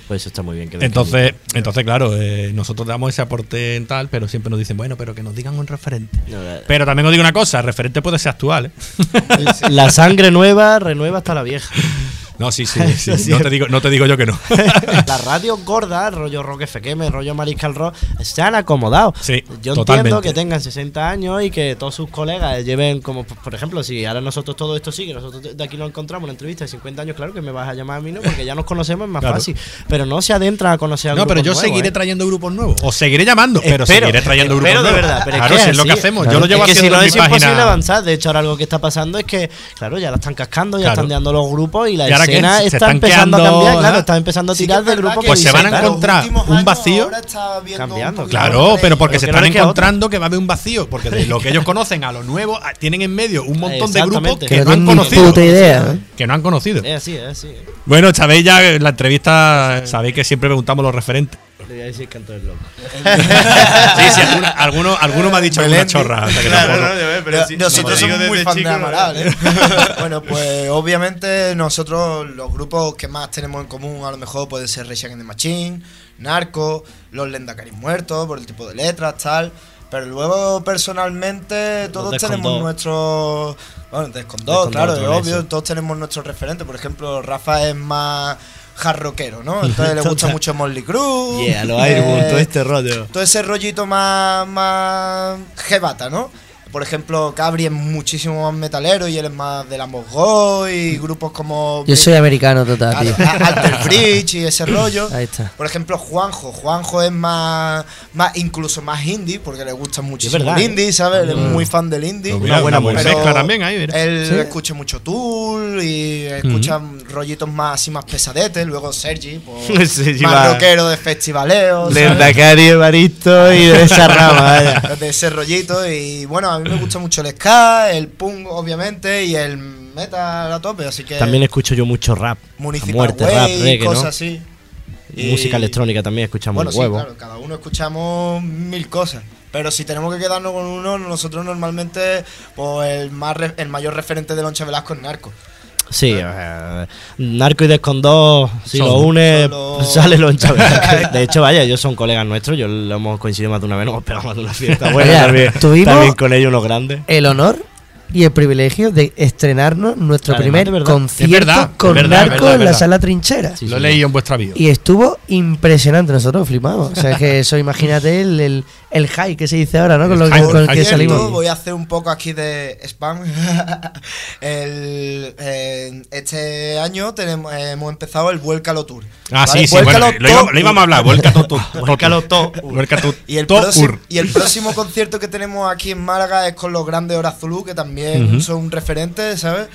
Pues eso está muy bien. que Entonces, entonces claro, eh, nosotros damos ese aporte en tal, pero siempre nos dicen, bueno, pero que nos digan un referente. No, Pero también os digo una cosa, el referente puede ser actual, ¿eh? La sangre nueva renueva hasta la vieja. No, sí, sí, sí. No, te digo, no te digo yo que no. Las radios gordas, rollo Rock FM, rollo Mariscal Rock, se han acomodado. Sí, Yo totalmente. entiendo que tengan 60 años y que todos sus colegas lleven, como por ejemplo, si ahora nosotros todo esto sigue, nosotros de aquí nos encontramos una entrevista de 50 años, claro que me vas a llamar a mí, ¿no? Porque ya nos conocemos, es más Claro. fácil. Pero no se adentran a conocer a No, pero yo seguiré nuevos, ¿eh? trayendo grupos nuevos. Os seguiré llamando, pero Espero, seguiré trayendo grupos espero de nuevos. verdad, pero claro, es si que es lo que hacemos. claro. Yo lo llevo es que si haciendo no en es mi imposible página. avanzar. De hecho, ahora algo que está pasando es que, claro, ya la están cascando, ya Claro. están dando los grupos y la ¿Y ahora qué? Escena Se está están empezando a cambiar. Claro, está empezando a tirar es de verdad grupos que Pues se van a en encontrar un vacío cambiando, un Claro, pero porque se están encontrando que va a haber un vacío. Porque de lo que ellos conocen a lo nuevo, tienen en medio un montón de grupos Exactamente. que Que no han conocido. puta idea, ¿eh? Que no han conocido. Es así, es así. Bueno, sabéis ya que la entrevista, sabéis que siempre preguntamos los referentes. Le voy a decir canto del loco. Sí, sí, alguno, alguno, alguno me ha dicho alguna chorra. o sea que Claro, tampoco- no, pero nosotros somos muy fans de Amaral, ¿eh? bueno, pues obviamente nosotros los grupos que más tenemos en común a lo mejor pueden ser Rage Against the Machine, Narco, los Lendacaris muertos por el tipo de letras, tal. Pero luego personalmente todos tenemos nuestros... Bueno, Descon Descon dos, dos, claro, es obvio, todos tenemos nuestros referentes. Por ejemplo, Rafa es más hard rockero, ¿no? Entonces le gusta mucho Molly Cruz. Yeah, los Airborne, todo eh, este rollo. todo ese rollito más, más jebata, ¿no? Por ejemplo, Cabri es muchísimo más metalero y él es más de la Mosgo y grupos como Yo soy americano total, Claro, tío. Alter Bridge y ese rollo. Ahí está. Por ejemplo, Juanjo. Juanjo es más, más incluso más indie porque le gusta muchísimo verdad, el ¿eh? indie, ¿sabes? Él es muy fan del indie. Mira, una buena mezcla también ahí, mira. Él Sí. escucha mucho Tool y escucha rollitos más así más pesadetes. Luego Sergi, pues, Sergi más va- rockero de festivaleo. ¿sabes? Lendakari, Evaristo y de esa rama, vaya. de ese rollito y bueno, a mí me gusta mucho el ska, el punk obviamente y el metal a tope, así que También escucho yo mucho rap. Municipal muerte, Way, rap, reggae, cosas ¿no? así. Música electrónica también escuchamos Bueno, sí, huevo. claro, cada uno escuchamos mil cosas. Pero si tenemos que quedarnos con uno, nosotros normalmente, pues el más re- el mayor referente de Loncha Velasco es Narco. Sí, sea, Narco y Descondó, si Son- lo une, sale lo hinchado. De hecho, vaya, ellos son colegas nuestros, yo lo hemos coincidido más de una vez, nos esperamos de una fiesta buena Oye, también, tuvimos- también con ellos unos grandes. El honor y el privilegio de estrenarnos nuestro Además, primer verdad. concierto verdad, con verdad, Narco en la sala trinchera. Sí, Lo he sí, leído en vuestra bio. Y estuvo impresionante, nosotros flipamos. O sea, es que eso, imagínate el, el, el high que se dice ahora, ¿no? Con, lo que, con el que salimos. voy a hacer un poco aquí de spam. El, eh, este año tenemos, hemos empezado el Vuélcalo Tour. Ah, ¿vale? sí, sí, bueno, lo, íbamos, Tour. lo íbamos a hablar. Vuelca todo Vuélcalo todo. Vuelca todo Y el, próximo, y el próximo concierto que tenemos aquí en Málaga es con los grandes Horazulú, que también son referentes, ¿sabes?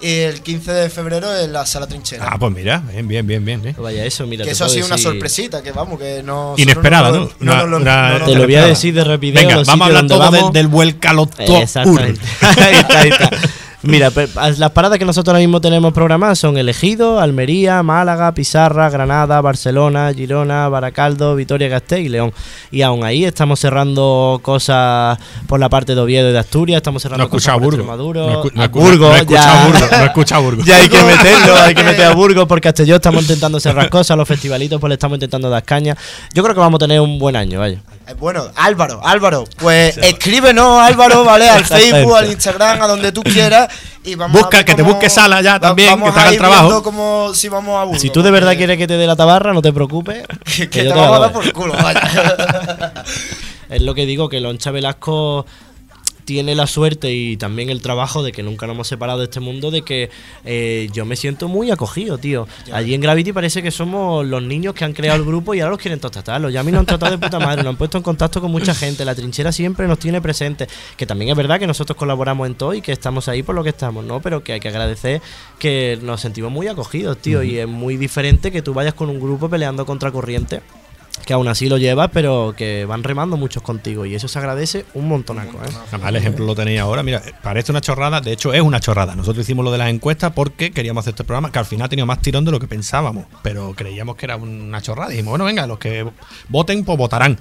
Y el 15 de febrero en la Sala Trinchera. Ah, pues mira, bien, bien, bien, bien. bien. Vaya, eso, mira. que eso ha sido una sorpresita, que vamos, que no. Inesperada, ¿no? no, no, no, Una- no, Te lo voy a decir de rapidez. Venga, vamos a hablar donde todo vamos. del, del Vuelcalo Tour. Exactamente. ahí está, ahí está. Mira, las paradas que nosotros ahora mismo tenemos programadas son Elegido, Almería, Málaga, Pizarra, Granada, Barcelona, Girona, Baracaldo, Vitoria, Gasteiz y León. Y aún ahí estamos cerrando cosas por la parte de Oviedo y de Asturias, estamos No cerrando cosas escuchado por Burgos. Extremadura, No no Burgos, no ya. Burgos. No he escuchado Burgos. Ya hay que meterlo, hay que meter a Burgos por Castelló, estamos intentando cerrar cosas, los festivalitos pues le estamos intentando dar caña. Yo creo que vamos a tener un buen año, vaya. Eh, Bueno, Álvaro, Álvaro, pues escríbenos, Álvaro, ¿vale? Al. Facebook, al Instagram, a donde tú quieras. Y vamos Busca, a ver que te busque sala ya también, vamos que te haga el trabajo. cómo- si vamos a Si tú de verdad porque- quieres que te dé la tabarra, no te preocupes. Que, que te yo vamos a la dar por culo, vaya. Es lo que digo, que Loncha Velasco tiene la suerte y también el trabajo de que nunca nos hemos separado de este mundo, de que eh, yo me siento muy acogido, tío. Allí en Gravity parece que somos los niños que han creado el grupo y ahora los quieren tostatarlos. Ya a mí nos han tratado de puta madre, nos han puesto en contacto con mucha gente. La trinchera siempre nos tiene presente. Que también es verdad que nosotros colaboramos en todo y que estamos ahí por lo que estamos, ¿no? Pero que hay que agradecer que nos sentimos muy acogidos, tío. Y es muy diferente que tú vayas con un grupo peleando contra corriente que aún así lo llevas, pero que van remando muchos contigo y eso se agradece un montonaco. ¿eh? Además, el ejemplo lo tenéis ahora. Mira, parece una chorrada. De hecho, es una chorrada. Nosotros hicimos lo de las encuestas porque queríamos hacer este programa, que al final ha tenido más tirón de lo que pensábamos. Pero creíamos que era una chorrada. Dijimos, bueno, venga, los que voten, pues votarán.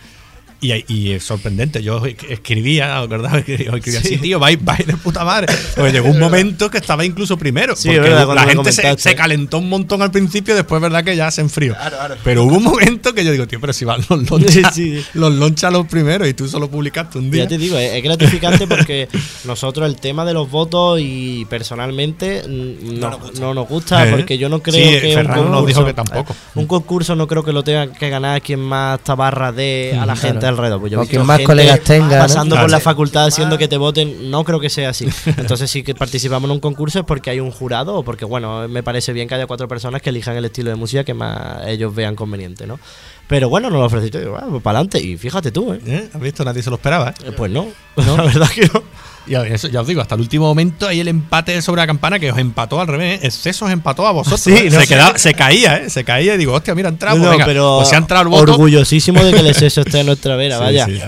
Y, y es sorprendente. Yo escribía, ¿verdad? Escribía así, tío, vais, vais de puta madre. Porque llegó un momento que estaba incluso primero. Sí, porque verdad, la gente se, se calentó un montón al principio, después, ¿verdad? Que ya se enfrió. Pero hubo un momento que yo digo, tío, pero si van los lonchas, Sí, sí. los lonchas los primeros y tú solo publicaste un día. Ya te digo, es, es gratificante porque nosotros el tema de los votos y personalmente no, no nos gusta Eh. porque yo no creo Sí, que Ferran un nos concurso, dijo que tampoco. un concurso no creo que lo tenga que ganar quien más tabarra de a la Mm, gente claro. Alrededor. Pues yo O quien más gente colegas tenga, ¿no? Pasando por Claro. la facultad haciendo que te voten, no creo que sea así. Entonces sí que participamos en un concurso es porque hay un jurado o porque, bueno, me parece bien que haya cuatro personas que elijan el estilo de música que más ellos vean conveniente, ¿no? Pero bueno, nos lo ofreciste, digo, bueno, pues para adelante. Y fíjate tú, ¿eh? ¿Eh? ¿Has visto? Nadie se lo esperaba. ¿eh? Eh, Pues no, la verdad que no. Y eso, ya os digo, hasta el último momento hay el empate sobre la campana que os empató al revés. ¿eh? Exceso os empató a vosotros. Sí, ¿eh? no se, sé. quedaba- se caía, ¿eh? Se caía y digo, hostia, mira, entramos. No, venga. pero pues se ha entrado el voto. orgullosísimo de que el exceso esté en nuestra vera, Sí, vaya. sí.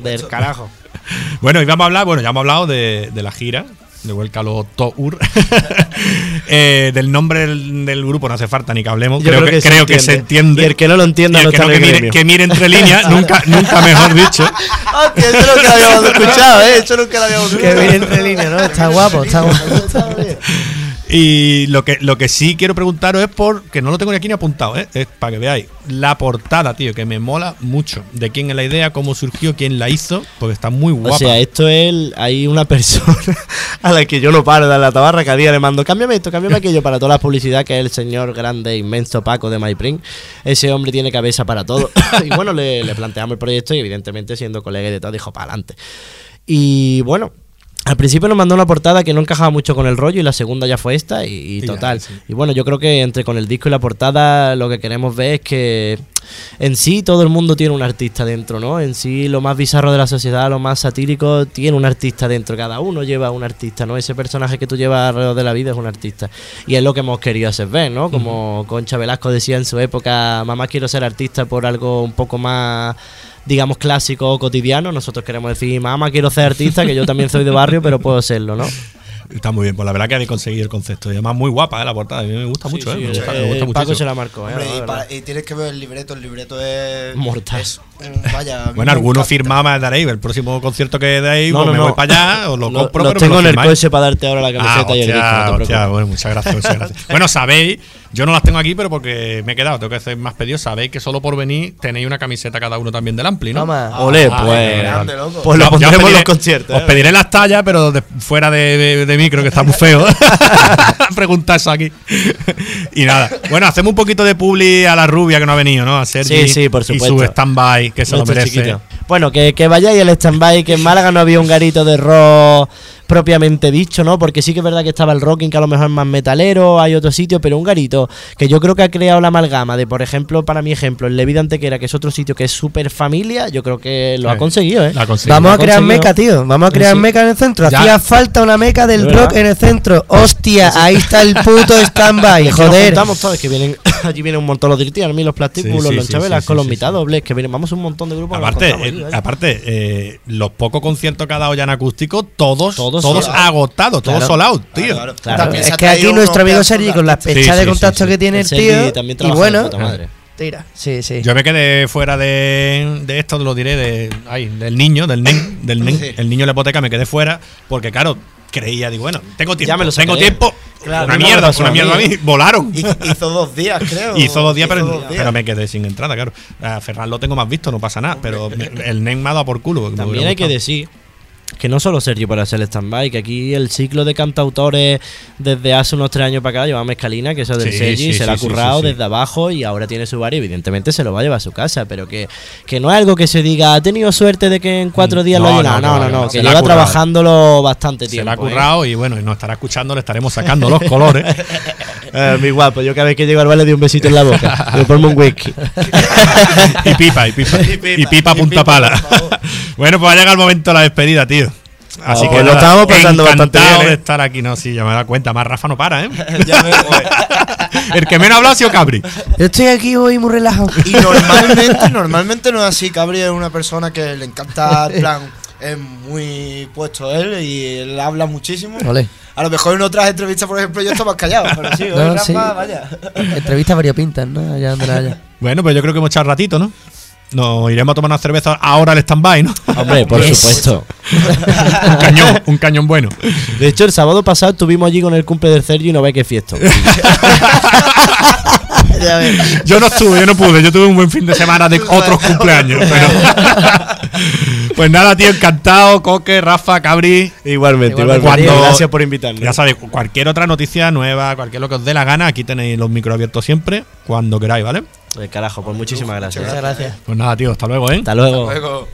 Del carajo. Bueno, y vamos a hablar, bueno, ya hemos hablado de, de la gira, de vuelta a los Tour. Eh, del nombre del, del grupo no hace falta ni que hablemos. Yo creo, que, creo que se entiende. Y el que no lo entienda Y el no que, está no, en que, el mire, que mire entre líneas, nunca, nunca mejor dicho. Hostia, eso nunca lo habíamos escuchado, ¿eh? Eso nunca lo habíamos Que escuchado. viene entre líneas, ¿no? Está guapo, está guapo. Y lo que, lo que sí quiero preguntaros es por, que no lo tengo ni aquí ni apuntado, ¿eh? es para que veáis, la portada, tío, que me mola mucho. De quién es la idea, cómo surgió, quién la hizo, porque está muy guapa. O sea, esto es. Hay una persona a la que yo no paro de la tabarra, que a día le mando, cámbiame esto, cámbiame aquello para toda la publicidad, que es el señor grande, inmenso Paco de MyPrint. Ese hombre tiene cabeza para todo. y bueno, le, le planteamos el proyecto y, evidentemente, siendo colega y de todo, dijo para adelante. Y bueno. Al principio nos mandó una portada que no encajaba mucho con el rollo y la segunda ya fue esta y, total. sí. Y bueno, yo creo que entre con el disco y la portada lo que queremos ver es que en sí todo el mundo tiene un artista dentro, ¿no? En sí lo más bizarro de la sociedad, lo más satírico, tiene un artista dentro. Cada uno lleva un artista, ¿no? Ese personaje que tú llevas alrededor de la vida es un artista. Y es lo que hemos querido hacer ver, ¿no? Como Concha Velasco decía en su época, mamá quiero ser artista por algo un poco más digamos clásico o cotidiano, nosotros queremos decir, mamá quiero ser artista, que yo también soy de barrio, pero puedo serlo, ¿no? Está muy bien, pues la verdad que habéis conseguido el concepto. Y además muy guapa ¿eh? la portada, a mí me gusta mucho, ¿eh? me gusta, me eh, gusta Paco se la marcó, ¿eh? Hombre, y, verdad. para- y tienes que ver el libreto, el libreto es. Mortal. es un- vaya. Bueno, algunos firmaban daréis, el próximo concierto que deis, No, pues no, me no. voy para allá, os lo Lo- compro, los pero tengo lo en el coche para darte ahora la camiseta Ah, y el disco, hostia, preocupes. hostia, bueno, muchas gracias, muchas gracias. Bueno, sabéis, yo no las tengo aquí, pero porque me he quedado, tengo que hacer más pedidos. Sabéis que solo por venir tenéis una camiseta cada uno también del Ampli, ¿no? Toma. Olé, Ah, pues. grande. Pues lo pondremos en los conciertos. Os ¿eh? pediré las tallas, pero fuera de, micro, que está muy feo. Preguntar eso aquí. y nada. Bueno, hacemos un poquito de publi a la rubia que no ha venido, ¿no? A Sergi Sí, sí, por Y supuesto. su stand-by, que se lo Nuestro merece. chiquito. Bueno, que, que vayáis al stand-by, que en Málaga no había un garito de rock propiamente dicho, ¿no? Porque sí que es verdad que estaba el rocking, que a lo mejor es más metalero, hay otro sitio, pero un garito que yo creo que ha creado la amalgama de, por ejemplo, para mi ejemplo, el Levi de Antequera, que es otro sitio que es súper familia, yo creo que lo ha conseguido, ¿eh? La conseguimos. Vamos a crear conseguido. meca, tío. Vamos a crear Sí. meca en el centro. Ya. Hacía falta una meca del De rock en el centro. Hostia, ahí está el puto stand-by, nos joder. juntamos todos, que vienen, allí vienen un montón los Dirty Army, los Plastic Sí, los sí, con los sí, mitad sí. dobles, que vienen, vamos un montón de grupos. nos Aparte, eh, aparte eh, los pocos conciertos que ha dado ya en acústico, todos, Todos todos, agotados, todos Claro. out, tío. Claro, claro. Es que aquí nuestro amigo Sergi, con la fecha Sí, de contacto sí, que tiene El tío. también Y bueno, puta madre. tira. Sí, sí. Yo me quedé fuera de, de esto, lo diré, de, ay, del niño, del nen, del nen, Sí. el niño de la hipoteca, me quedé fuera, porque claro, creía, digo, bueno, tengo tiempo, Ya me lo tengo tiempo, Claro, una mierda, una mierda a mí. volaron. Hizo, dos días, creo. Hizo dos días, pero, dos días. pero me quedé sin entrada, claro. A Ferran lo tengo más visto, no pasa nada, pero me- el nen me ha dado por culo. También hay que decir que no solo Sergio para hacer el stand-by, que aquí el ciclo de cantautores desde hace unos tres años para acá lleva Mezcalina, que eso del Sí, Sergi, sí, se lo ha sí, sí, currado sí, sí. desde abajo y ahora tiene su bar y evidentemente se lo va a llevar a su casa, pero que, que no es algo que se diga, ha tenido suerte de que en cuatro días lo No, ha llenado, no, no, no, no, no, se que la ha lleva currado. trabajándolo bastante Se tiempo. la ha ¿eh? currado y bueno, y nos estará escuchando, le estaremos sacando los colores. Eh, mi guapo, yo cada vez que llego al bar le doy un besito en la boca, le pongo un whisky. y pipa, y pipa. Y pipa, punta pala. bueno, pues ha llegado el momento de la despedida, tío. Así Ah, que pues lo nada, estábamos pasando bastante bien, ¿eh? de estar aquí. No, sí, ya me da cuenta. Más Rafa no para, ¿eh? Ya me- El que menos ha hablado ha sido Cabri. Yo estoy aquí hoy muy relajado. Y normalmente, normalmente no es así. Cabri es una persona que le encanta, en plan, es muy puesto él y él habla muchísimo. A lo mejor en otras entrevistas, por ejemplo, yo estaba más callado, pero sí, hoy No, Rafa, sí. vaya. Entrevistas variopintas, ¿no? Allá donde la haya. Bueno, pues yo creo que hemos echado ratito, ¿no? Nos iremos a tomar una cerveza ahora al stand-by, ¿no? Hombre, por Yes. supuesto. un cañón, un cañón bueno. De hecho, el sábado pasado estuvimos allí con el cumple del Sergio y no ve qué fiesta. Ya ves. Yo no estuve, yo no pude. Yo tuve un buen fin de semana de otros cumpleaños. Pero... pues nada, tío, encantado. Coque, Rafa, Cabri. igualmente, Igualmente. Gracias por invitarnos. Ya sabéis, cualquier otra noticia nueva, cualquier lo que os dé la gana, aquí tenéis los micros abiertos siempre, cuando queráis, ¿vale? Eh, carajo, pues muchísimas gracias. Muchas gracias. Pues nada, tío, hasta luego, ¿eh? Hasta luego. Luego.